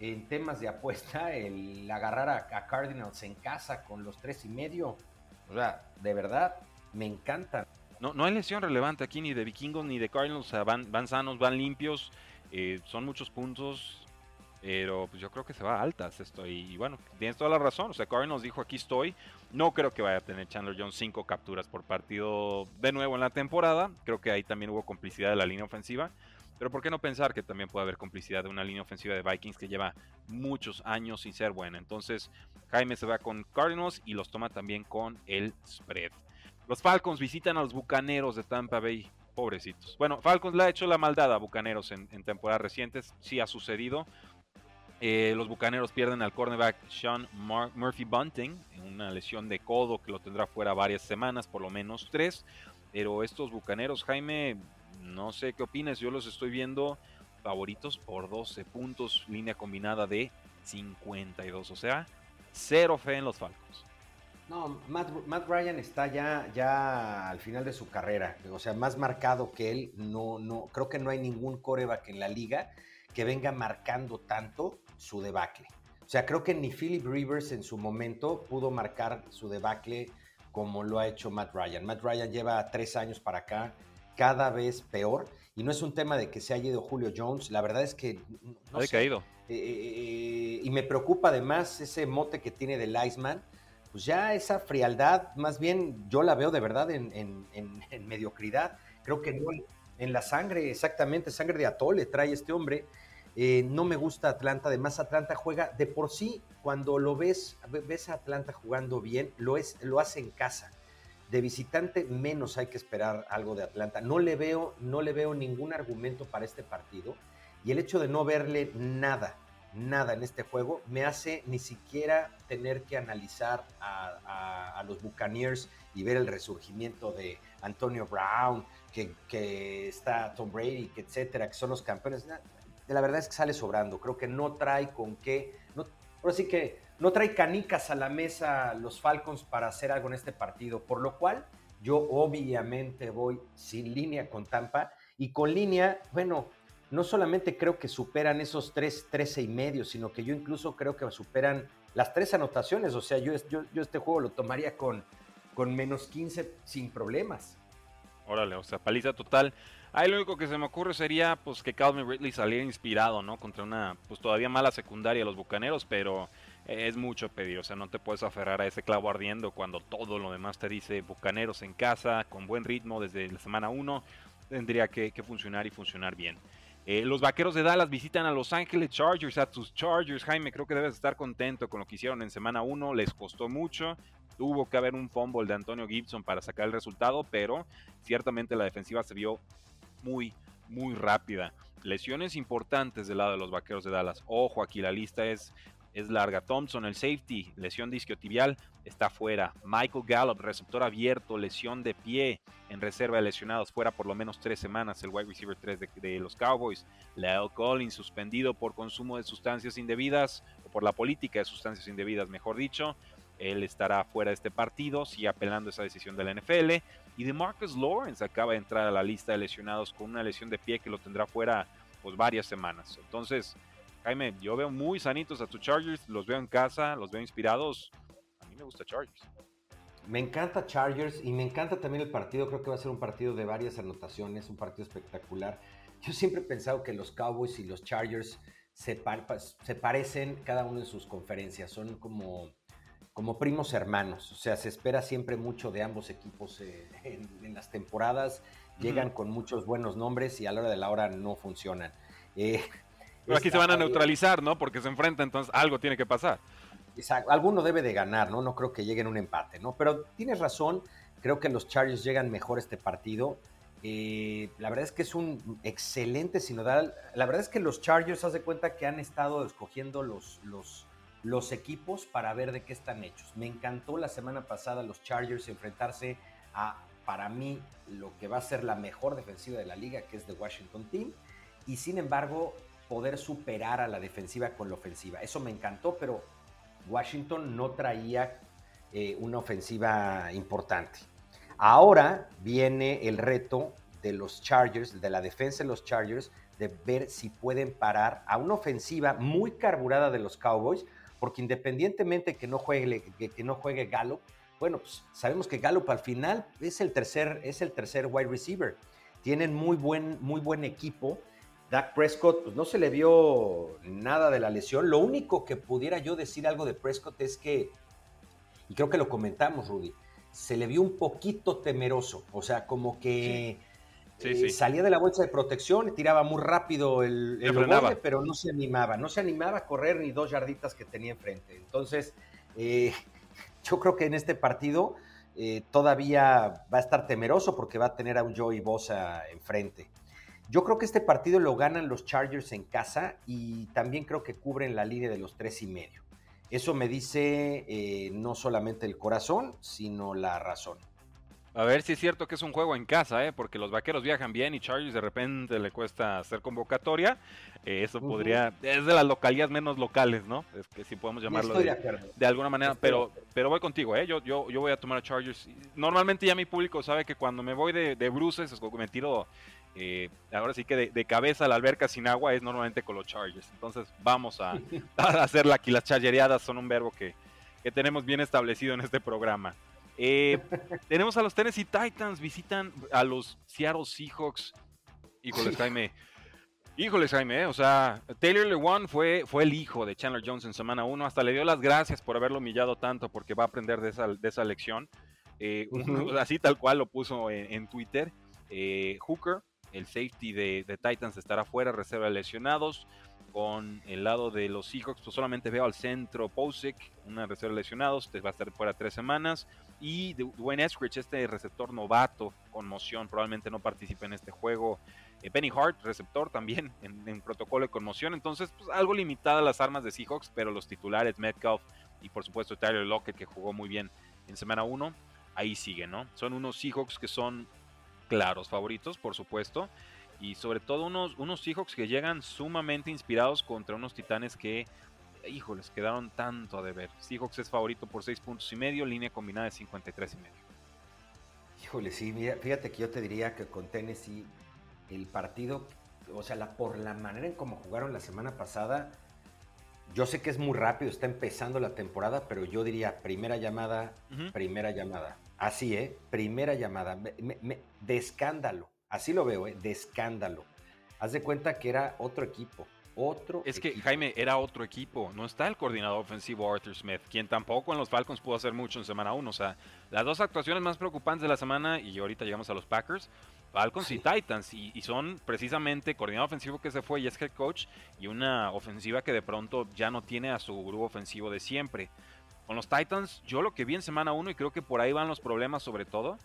en temas de apuesta, el agarrar a, Cardinals en casa con los tres y medio. O sea, de verdad, me encanta. No, no hay lesión relevante aquí ni de vikingos ni de Cardinals, o sea, van, van sanos, van limpios, eh, son muchos puntos, pero pues yo creo que se va a altas esto. Y, bueno, tienes toda la razón. O sea, nos dijo aquí estoy. No creo que vaya a tener Chandler Jones cinco capturas por partido de nuevo en la temporada. Creo que ahí también hubo complicidad de la línea ofensiva. Pero ¿por qué no pensar que también puede haber complicidad de una línea ofensiva de Vikings que lleva muchos años sin ser buena? Entonces, Jaime se va con Cardinals y los toma también con el spread. Los Falcons visitan a los Bucaneros de Tampa Bay. Pobrecitos. Bueno, Falcons le ha hecho la maldad a Bucaneros en, en temporadas recientes. Sí ha sucedido. Eh, los Bucaneros pierden al cornerback Sean Murphy Bunting, una lesión de codo que lo tendrá fuera varias semanas, por lo menos tres. Pero estos Bucaneros, Jaime, no sé qué opinas, yo los estoy viendo favoritos por 12 puntos, línea combinada de 52, o sea, cero fe en los Falcons. No, Matt, Ryan está ya, ya al final de su carrera, o sea, más marcado que él, no, no, creo que no hay ningún coreback en la liga que venga marcando tanto su debacle. O sea, creo que ni Philip Rivers en su momento pudo marcar su debacle como lo ha hecho Matt Ryan. Matt Ryan lleva tres años para acá, cada vez peor. Y no es un tema de que se haya ido Julio Jones, la verdad es que... No ha caído. Eh, eh, y me preocupa además ese mote que tiene de Iceman. Pues ya esa frialdad, más bien yo la veo de verdad en, en mediocridad. Creo que no en la sangre, exactamente, sangre de atole trae este hombre. Eh, no me gusta Atlanta, además Atlanta juega de por sí, cuando lo ves, ves a Atlanta jugando bien, lo, es, lo hace en casa. De visitante menos hay que esperar algo de Atlanta. No le veo, no le veo ningún argumento para este partido y el hecho de no verle nada, nada en este juego me hace ni siquiera tener que analizar a, los Buccaneers y ver el resurgimiento de Antonio Brown, que, está Tom Brady, que etcétera, que son los campeones la verdad es que sale sobrando. Creo que no trae con qué. No, ahora sí que no trae canicas a la mesa los Falcons para hacer algo en este partido. Por lo cual, Yo obviamente voy sin línea con Tampa y con línea, bueno, no solamente creo que superan esos 3, 13 y medio, sino que yo incluso creo que superan las tres anotaciones. O sea, yo, este juego lo tomaría con, con menos 15 sin problemas. Órale, o sea, paliza total. Ahí lo único que se me ocurre sería pues que Calvin Ridley saliera inspirado, ¿no? Contra una pues todavía mala secundaria de los Bucaneros, pero es mucho pedir, o sea, no te puedes aferrar a ese clavo ardiendo cuando todo lo demás te dice Bucaneros en casa, con buen ritmo desde la semana 1, tendría que, funcionar y funcionar bien. Eh, los vaqueros de Dallas visitan a Los Ángeles Chargers, a tus Chargers, Jaime, creo que debes estar contento con lo que hicieron en semana 1, les costó mucho, tuvo que haber un fumble de Antonio Gibson para sacar el resultado, pero ciertamente la defensiva se vio muy, muy rápida. Lesiones importantes del lado de los vaqueros de Dallas. Ojo, aquí la lista es es larga. Thompson, el safety, lesión disquiotibial, está fuera. Michael Gallup, receptor abierto, lesión de pie en reserva de lesionados, fuera por lo menos tres semanas. El wide receiver 3 de, los Cowboys. Leo Collins, suspendido por consumo de sustancias indebidas, o por la política de sustancias indebidas, mejor dicho. Él estará fuera de este partido, sigue apelando esa decisión de la NFL. Y de Marcus Lawrence acaba de entrar a la lista de lesionados con una lesión de pie que lo tendrá fuera pues varias semanas. Entonces, Jaime, yo veo muy sanitos a tus Chargers, los veo en casa, los veo inspirados. A mí me gusta Chargers. Me encanta Chargers y me encanta también el partido. Creo que va a ser un partido de varias anotaciones, un partido espectacular. Yo siempre he pensado que los Cowboys y los Chargers se, se parecen cada uno en sus conferencias. Son como, como primos hermanos. O sea, se espera siempre mucho de ambos equipos eh, en, las temporadas. Llegan con muchos buenos nombres y a la hora de la hora no funcionan. Eh, pero aquí se van a neutralizar, ¿no? Porque se enfrentan, entonces algo tiene que pasar. Exacto. Alguno debe de ganar, ¿no? No creo que lleguen a un empate, ¿no? Pero tienes razón, creo que los Chargers llegan mejor a este partido. Eh, la verdad es que es un excelente sinodal. La verdad es que los Chargers, haz de cuenta que han estado escogiendo los, los, los equipos para ver de qué están hechos. Me encantó la semana pasada los Chargers enfrentarse a, para mí, lo que va a ser la mejor defensiva de la liga, que es de Washington Team. Y sin embargo, poder superar a la defensiva con la ofensiva. Eso me encantó, pero Washington no traía eh, una ofensiva importante. Ahora viene el reto de los Chargers, de la defensa de los Chargers, de ver si pueden parar a una ofensiva muy carburada de los Cowboys, porque independientemente que no juegue, que, no juegue Gallup, bueno, pues sabemos que Gallup al final es el tercer, es el tercer wide receiver. Tienen muy buen, muy buen equipo Dak Prescott, pues no se le vio nada de la lesión. Lo único que pudiera yo decir algo de Prescott es que, y creo que lo comentamos, Rudy, se le vio un poquito temeroso. O sea, como que eh, salía de la bolsa de protección, tiraba muy rápido el, el pero no se animaba. No se animaba a correr ni dos yarditas que tenía enfrente. Entonces, eh, *laughs* yo creo que en este partido eh, todavía va a estar temeroso porque va a tener a un Joey Bosa enfrente. Yo creo que este partido lo ganan los Chargers en casa y también creo que cubren la línea de los tres y medio. Eso me dice eh, no solamente el corazón, sino la razón. A ver si es cierto que es un juego en casa, ¿eh? porque los vaqueros viajan bien y Chargers de repente le cuesta hacer convocatoria. Eh, eso podría. Es de las localidades menos locales, ¿no? Es que si podemos llamarlo de, alguna manera. pero, pero voy contigo, ¿eh? Yo, yo, yo voy a tomar a Chargers. Normalmente ya mi público sabe que cuando me voy de, de bruces, me tiro eh, ahora sí que de, cabeza a la alberca sin agua es normalmente con los Chargers. Entonces vamos a, *laughs* hacerla aquí. Las chargereadas son un verbo que, tenemos bien establecido en este programa. Eh, *laughs* tenemos a los Tennessee Titans, visitan a los Seattle Seahawks. Híjoles, Jaime. Híjoles, Jaime, eh, o sea, Taylor Lewan fue, fue el hijo de Chandler Jones en semana 1. Hasta le dio las gracias por haberlo humillado tanto porque va a aprender de esa, de esa lección. así tal cual lo puso en, en Twitter. Hooker el safety de, Titans estará fuera, reserva de lesionados. Con el lado de los Seahawks, pues solamente veo al centro Posick, una reserva de lesionados, va a estar fuera tres semanas. Y Dwayne Eskridge, este receptor novato, con moción, probablemente no participe en este juego. Eh, Penny Hart, receptor también *laughs* en, protocolo de conmoción. Entonces, pues algo limitada las armas de Seahawks, pero los titulares, Metcalf y por supuesto Tyler Lockett, que jugó muy bien en semana 1, ahí sigue, ¿no? Son unos Seahawks que son claros favoritos, por supuesto. Y sobre todo unos, unos Seahawks que llegan sumamente inspirados contra unos Titanes que, híjoles, quedaron tanto a deber. Seahawks es favorito por 6 puntos y medio, línea combinada de 53 y medio. Híjole, sí, fíjate que yo te diría que con Tennessee el partido, o sea, la, por la manera en cómo jugaron la semana pasada, yo sé que es muy rápido, está empezando la temporada, pero yo diría primera llamada, primera llamada. Así, ¿eh? Primera llamada. de escándalo. Así lo veo, ¿eh? De escándalo. Haz de cuenta que era otro equipo. Otro es que Jaime era otro equipo, no está el coordinador ofensivo Arthur Smith, quien tampoco en los Falcons pudo hacer mucho en semana 1. O sea, las dos actuaciones más preocupantes de la semana, y ahorita llegamos a los Packers, Falcons y Titans, y, son precisamente coordinador ofensivo que se fue y es head coach, y una ofensiva que de pronto ya no tiene a su grupo ofensivo de siempre. Con los Titans, yo lo que vi en semana 1, y creo que por ahí van los problemas sobre todo,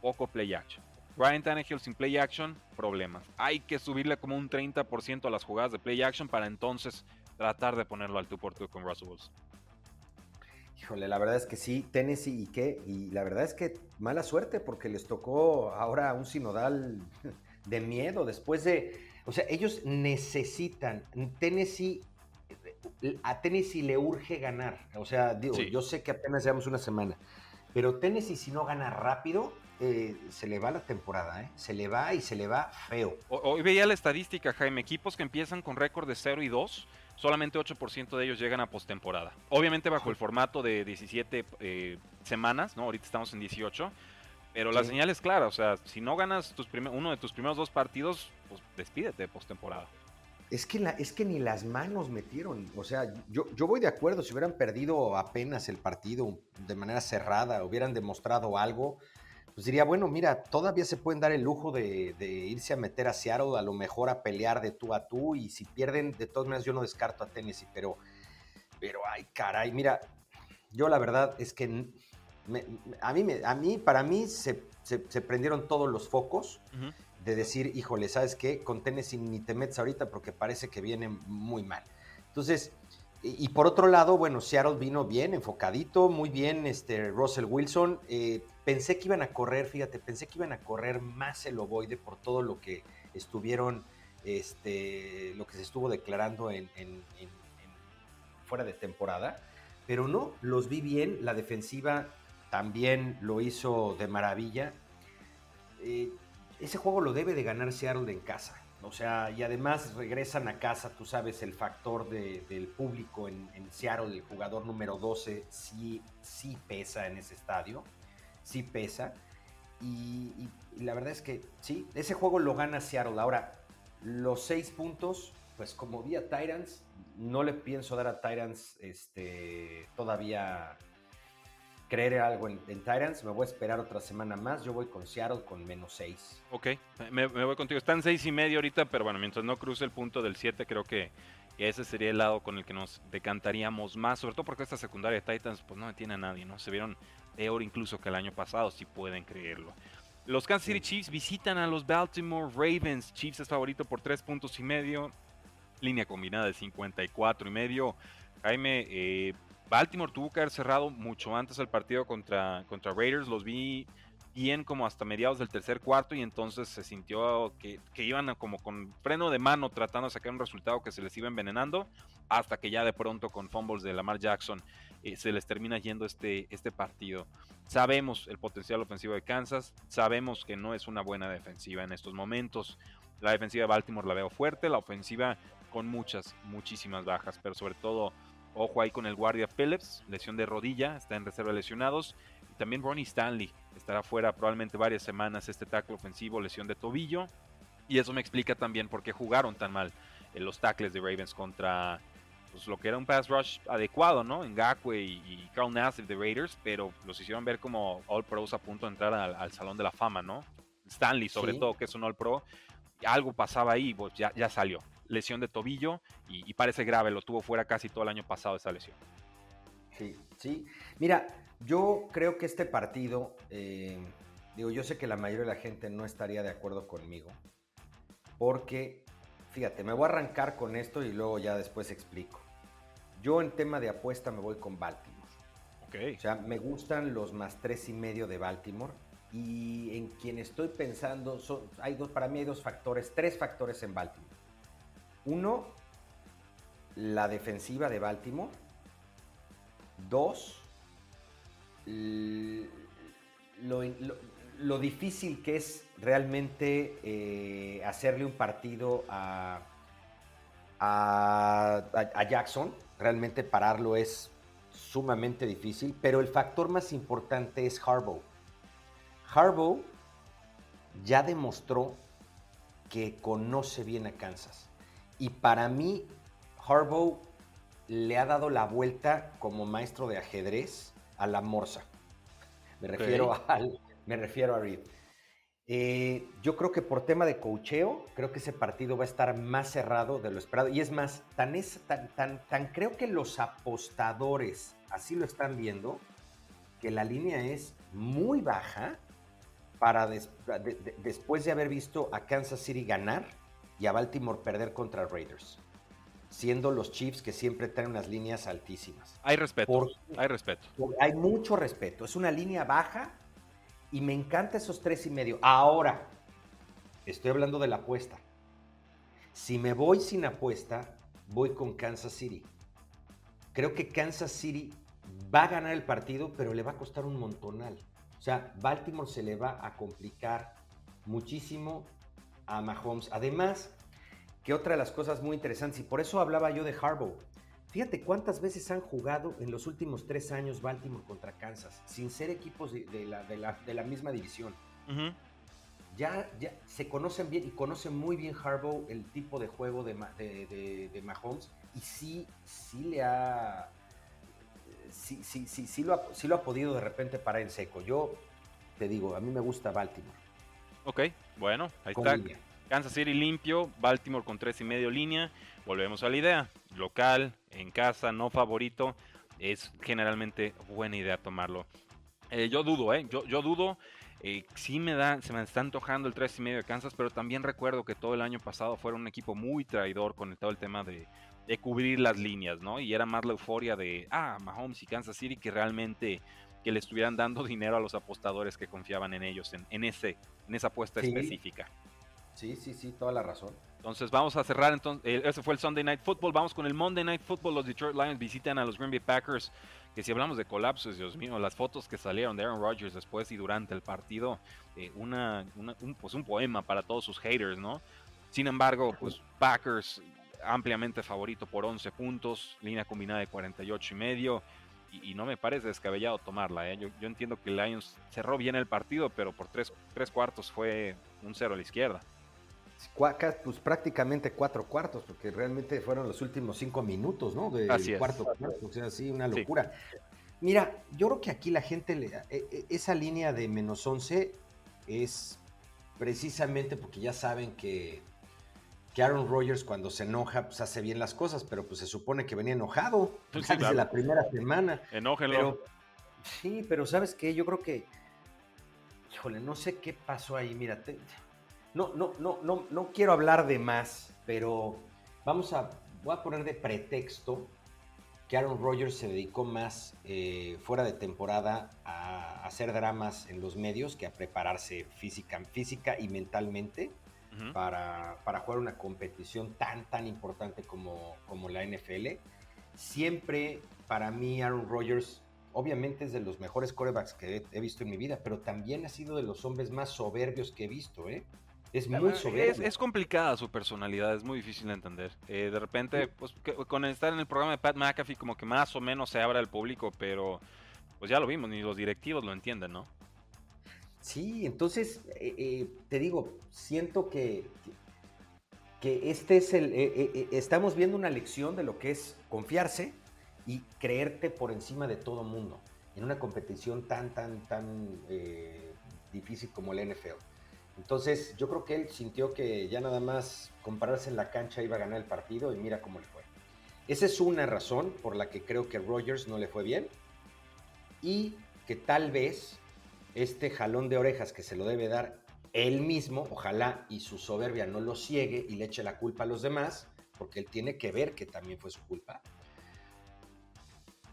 poco play action. Ryan Tannehill sin play action, problemas. Hay que subirle como un 30% a las jugadas de play action para entonces tratar de ponerlo al tú por tú con Russell Wilson. Híjole, la verdad es que sí, Tennessee y qué, y la verdad es que mala suerte porque les tocó ahora un sinodal *laughs* de miedo después de, o sea, ellos necesitan, Tennessee, a Tennessee le urge ganar, o sea, digo, yo sé que apenas llevamos una semana, pero Tennessee si no gana rápido, eh, se le va la temporada, ¿eh? Se le va y se le va feo. Hoy veía la estadística, Jaime. Equipos que empiezan con récord de 0 y 2, solamente 8% de ellos llegan a postemporada. Obviamente bajo el formato de 17 eh, semanas, ¿no? Ahorita estamos en 18. Pero la señal es clara, o sea, si no ganas tus uno de tus primeros dos partidos, pues despídete de postemporada. Es que, la, es que ni las manos metieron. O sea, yo, yo voy de acuerdo. Si hubieran perdido apenas el partido de manera cerrada, hubieran demostrado algo, pues diría, bueno, mira, todavía se pueden dar el lujo de, irse a meter a Seattle, a lo mejor a pelear de tú a tú, y si pierden, de todas maneras yo no descarto a Tennessee, pero, pero ay, caray, mira, yo la verdad es que a, mí, a mí, para mí, se, prendieron todos los focos de decir, híjole, ¿sabes qué? Con Tennessee ni te metes ahorita porque parece que viene muy mal. Entonces, y, por otro lado, bueno, Seattle vino bien, enfocadito, muy bien, este, Russell Wilson. Eh, pensé que iban a correr, fíjate, pensé que iban a correr más el ovoide por todo lo que estuvieron, este, lo que se estuvo declarando en, fuera de temporada. Pero no, los vi bien, la defensiva también lo hizo de maravilla. Eh, ese juego lo debe de ganar Seattle en casa. O sea, y además regresan a casa, tú sabes, el factor del público en, Seattle, el jugador número 12, sí, sí pesa en ese estadio, sí pesa. Y, la verdad es que sí, ese juego lo gana Seattle. Ahora, los seis puntos, pues como vi a Tyrants, no le pienso dar a Tyrants este, todavía creer algo en, Tyrants. Me voy a esperar otra semana más. Yo voy con Seattle con menos 6. Ok, me, voy contigo. Están 6 y medio ahorita, pero bueno, mientras no cruce el punto del 7, creo que ese sería el lado con el que nos decantaríamos más. Sobre todo porque esta secundaria de Titans pues no tiene a nadie, ¿no? Se vieron peor incluso que el año pasado, si pueden creerlo. Los Kansas City Chiefs visitan a los Baltimore Ravens. Chiefs es favorito por 3 puntos y medio. Línea combinada de 54 y medio. Jaime, eh, Baltimore tuvo que haber cerrado mucho antes el partido contra, contra Raiders. Los vi bien como hasta mediados del tercer cuarto y entonces se sintió que, iban como con freno de mano tratando de sacar un resultado que se les iba envenenando hasta que ya de pronto con fumbles de Lamar Jackson eh, se les termina yendo este, este partido. Sabemos el potencial ofensivo de Kansas, sabemos que no es una buena defensiva en estos momentos. La defensiva de Baltimore la veo fuerte, la ofensiva con muchas, muchísimas bajas, pero sobre todo Ojo ahí con el guardia Phillips, lesión de rodilla, está en reserva de lesionados. Y también Ronnie Stanley estará fuera probablemente varias semanas este tackle ofensivo, lesión de tobillo. Y eso me explica también por qué jugaron tan mal en los tackles de Ravens contra pues, lo que era un pass rush adecuado, ¿no? En Gakwe y, Carl Nassif de Raiders, pero los hicieron ver como All Pros a punto de entrar al, Salón de la Fama, ¿no? Stanley, sobre todo, que es un All Pro. Algo pasaba ahí, pues ya, ya salió lesión de tobillo y, parece grave, lo tuvo fuera casi todo el año pasado esa lesión. Sí, sí. Mira, yo creo que este partido, eh, digo, yo sé que la mayoría de la gente no estaría de acuerdo conmigo, porque, fíjate, me voy a arrancar con esto y luego ya después explico. Yo en tema de apuesta me voy con Baltimore. Okay. O sea, me gustan los más tres y medio de Baltimore. Y en quien estoy pensando, son, hay dos, para mí hay dos factores, tres factores en Baltimore. Uno, la defensiva de Baltimore. Dos, lo, lo difícil que es realmente eh, hacerle un partido a, a, Jackson, realmente pararlo es sumamente difícil, pero el factor más importante es Harbaugh. Harbaugh ya demostró que conoce bien a Kansas. Y para mí, Harbaugh le ha dado la vuelta como maestro de ajedrez a la morsa. Me refiero, al, me refiero a Reed. Eh, yo creo que por tema de cocheo, creo que ese partido va a estar más cerrado de lo esperado. Y es más, tan, es, tan, tan, tan creo que los apostadores así lo están viendo, que la línea es muy baja para después de haber visto a Kansas City ganar y a Baltimore perder contra Raiders, siendo los Chiefs que siempre traen unas líneas altísimas. Hay respeto, hay respeto. Hay mucho respeto, es una línea baja y me encanta esos tres y medio. Ahora, estoy hablando de la apuesta. Si me voy sin apuesta, voy con Kansas City. Creo que Kansas City va a ganar el partido, pero le va a costar un montonal. O sea, Baltimore se le va a complicar muchísimo a Mahomes. Además, que otra de las cosas muy interesantes, y por eso hablaba yo de Harbaugh. Fíjate cuántas veces han jugado en los últimos tres años Baltimore contra Kansas, sin ser equipos de, la, misma división. ya, ya se conocen bien y conocen muy bien Harbaugh el tipo de juego de, de, Mahomes y sí, sí le ha sí, sí, sí, sí, lo ha, sí lo ha podido de repente parar en seco. Yo te digo, a mí me gusta Baltimore. Ok, bueno, ahí está. Kansas City limpio, Baltimore con tres y medio línea. Volvemos a la idea. Local, en casa, no favorito. Es generalmente buena idea tomarlo. Eh, yo dudo, ¿eh? Yo, yo dudo. Eh, sí me da, se me está antojando el tres y medio de Kansas, pero también recuerdo que todo el año pasado fueron un equipo muy traidor con todo el tema de, de cubrir las líneas, ¿no? Y era más la euforia de, ah, Mahomes y Kansas City que realmente que le estuvieran dando dinero a los apostadores que confiaban en ellos, en, ese, en esa apuesta específica. Sí, sí, sí, toda la razón. Entonces vamos a cerrar, entonces, ese fue el Sunday Night Football, vamos con el Monday Night Football, los Detroit Lions visitan a los Green Bay Packers, que si hablamos de colapsos, Dios mío, las fotos que salieron de Aaron Rodgers después y durante el partido, eh, una, un, pues un poema para todos sus haters, ¿no? Sin embargo, pues Packers ampliamente favorito por 11 puntos, línea combinada de 48 y medio. Y, no me parece descabellado tomarla. ¿eh? Yo, entiendo que Lions cerró bien el partido, pero por tres, tres cuartos fue un cero a la izquierda. Pues prácticamente cuatro cuartos, porque realmente fueron los últimos cinco minutos, ¿no? De cuarto cuarto, o sea, sí, una locura. Mira, yo creo que aquí la gente, le, e, e, esa línea de menos 11 es precisamente porque ya saben que que Aaron Rodgers cuando se enoja, pues hace bien las cosas, pero pues se supone que venía enojado pues desde la primera semana. Enójenlo. sí, pero ¿sabes qué? Yo creo que, híjole, no sé qué pasó ahí, mírate. No, no, no, no, no quiero hablar de más, pero vamos a, voy a poner de pretexto que Aaron Rodgers se dedicó más eh, fuera de temporada a hacer dramas en los medios que a prepararse física, física y mentalmente para, jugar una competición tan, tan importante como, como la NFL. Siempre, para mí, Aaron Rodgers, obviamente es de los mejores corebacks que he, visto en mi vida, pero también ha sido de los hombres más soberbios que he visto, ¿eh? Es muy soberbio. Es, complicada su personalidad, es muy difícil de entender. Eh, de repente, pues con estar en el programa de Pat McAfee, como que más o menos se abre al público, pero pues ya lo vimos, ni los directivos lo entienden, ¿no? Sí, entonces, eh, eh, te digo, siento que, que este es el, eh, estamos viendo una lección de lo que es confiarse y creerte por encima de todo mundo en una competición tan, tan, tan difícil como el NFL. Entonces, yo creo que él sintió que ya nada más compararse en la cancha iba a ganar el partido y mira cómo le fue. Esa es una razón por la que creo que Rogers no le fue bien y que tal vez este jalón de orejas que se lo debe dar él mismo, ojalá y su soberbia no lo ciegue y le eche la culpa a los demás, porque él tiene que ver que también fue su culpa.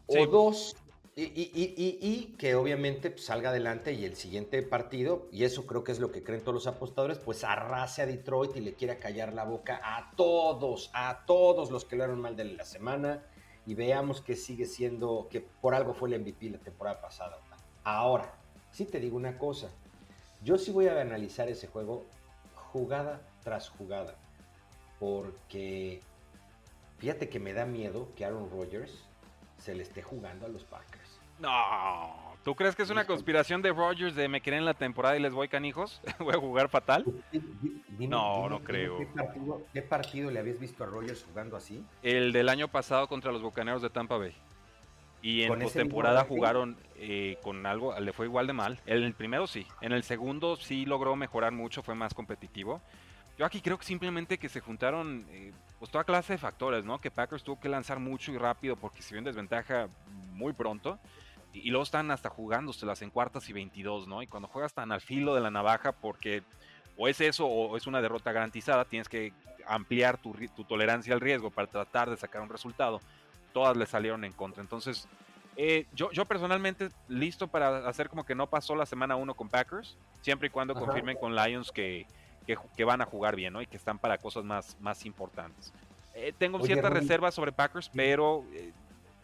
O dos, y, que obviamente pues, salga adelante y el siguiente partido, y eso creo que es lo que creen todos los apostadores, pues arrase a Detroit y le quiera callar la boca a todos, a todos los que lo haron mal de la semana, y veamos que sigue siendo, que por algo fue el MVP la temporada pasada. Ahora, sí te digo una cosa. Yo sí voy a analizar ese juego jugada tras jugada, porque fíjate que me da miedo que Aaron Rodgers se le esté jugando a los Packers. No, ¿tú crees que es una conspiración de Rodgers de me quieren en la temporada y les voy canijos? *laughs* ¿Voy a jugar fatal? no, no creo. ¿qué partido, le habías visto a Rodgers jugando así? El del año pasado contra los Bucaneros de Tampa Bay. Y en postemporada jugaron eh, con algo, le fue igual de mal. En el primero sí, en el segundo sí logró mejorar mucho, fue más competitivo. Yo aquí creo que simplemente que se juntaron eh, pues toda clase de factores, ¿no? Que Packers tuvo que lanzar mucho y rápido porque se vio en desventaja muy pronto. Y, luego están hasta jugándoselas en cuartas y 22, ¿no? Y cuando juegas tan al filo de la navaja porque o es eso o es una derrota garantizada, tienes que ampliar tu, tu tolerancia al riesgo para tratar de sacar un resultado todas le salieron en contra. Entonces, eh, yo, yo personalmente listo para hacer como que no pasó la semana 1 con Packers, siempre y cuando confirmen con Lions que, que, van a jugar bien, ¿no? Y que están para cosas más, más importantes. Eh, tengo ciertas reservas sobre Packers, pero eh,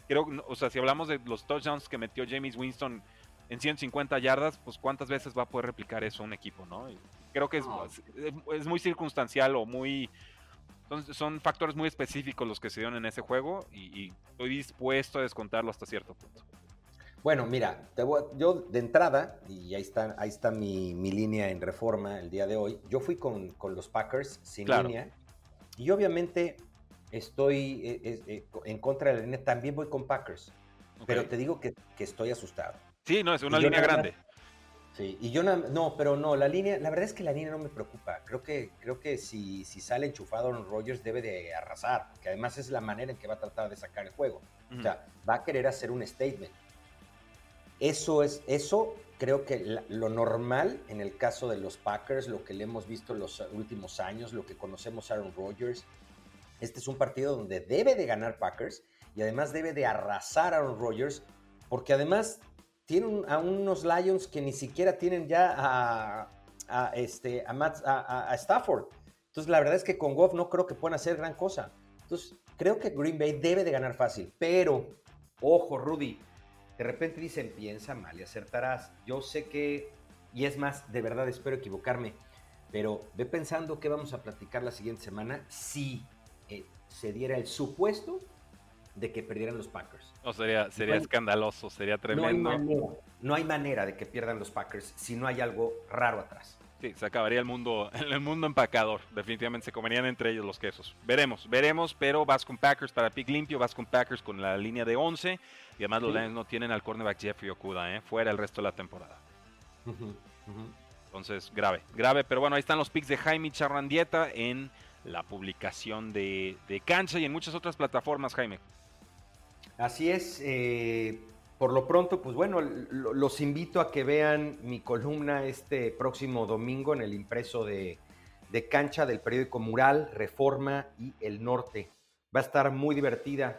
creo, o sea, si hablamos de los touchdowns que metió James Winston en 150 yardas, pues cuántas veces va a poder replicar eso un equipo, ¿no? creo que es, es muy circunstancial o muy entonces son factores muy específicos los que se dieron en ese juego y, estoy dispuesto a descontarlo hasta cierto punto. Bueno, mira, yo de entrada, y ahí está, ahí está mi, línea en reforma el día de hoy, yo fui con, los Packers sin línea y obviamente estoy eh, eh, eh, en contra de la línea, también voy con Packers, pero te digo que, estoy asustado. Sí, no, es una línea grande. Sí, y yo no, pero no, la línea, la verdad es que la línea no me preocupa. Creo que, creo que si, si sale enchufado Aaron Rodgers debe de arrasar, que además es la manera en que va a tratar de sacar el juego. O sea, va a querer hacer un statement. Eso es, eso creo que lo normal en el caso de los Packers, lo que le hemos visto en los últimos años, lo que conocemos a Aaron Rodgers. Este es un partido donde debe de ganar Packers y además debe de arrasar a Aaron Rodgers, porque además tienen a unos Lions que ni siquiera tienen ya a, este, a, Stafford. Entonces, la verdad es que con Goff no creo que puedan hacer gran cosa. Entonces, creo que Green Bay debe de ganar fácil. Pero, ojo, Rudy, de repente dicen, piensa mal y acertarás. Yo sé que, y es más, de verdad espero equivocarme, pero ve pensando que vamos a platicar la siguiente semana si eh, se diera el supuesto de que perdieran los Packers. No, sería, sería escandaloso, sería tremendo. No hay, manera, de que pierdan los Packers si no hay algo raro atrás. Sí, se acabaría el mundo, *laughs* el mundo empacador. Definitivamente se comerían entre ellos los quesos. Veremos, veremos, pero vas con Packers para pick limpio, vas con Packers con la línea de 11. Y además los Lions no tienen al cornerback Jeffrey Okuda, ¿eh? fuera el resto de la temporada. Entonces, grave, grave. Pero bueno, ahí están los picks de Jaime Charrandieta en la publicación de, de Cancha y en muchas otras plataformas, Jaime. Así es. Eh, por lo pronto, pues bueno, los invito a que vean mi columna este próximo domingo en el impreso de, cancha del periódico Mural, Reforma y El Norte. Va a estar muy divertida.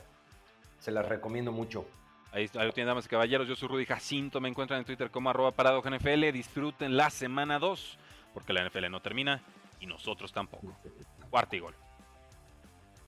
Se las recomiendo mucho. Ahí, lo tienen, damas y caballeros. Yo soy Rudy Jacinto. Me encuentran en Twitter como arroba NFL. Disfruten la semana 2, porque la NFL no termina y nosotros tampoco. Cuarto y gol.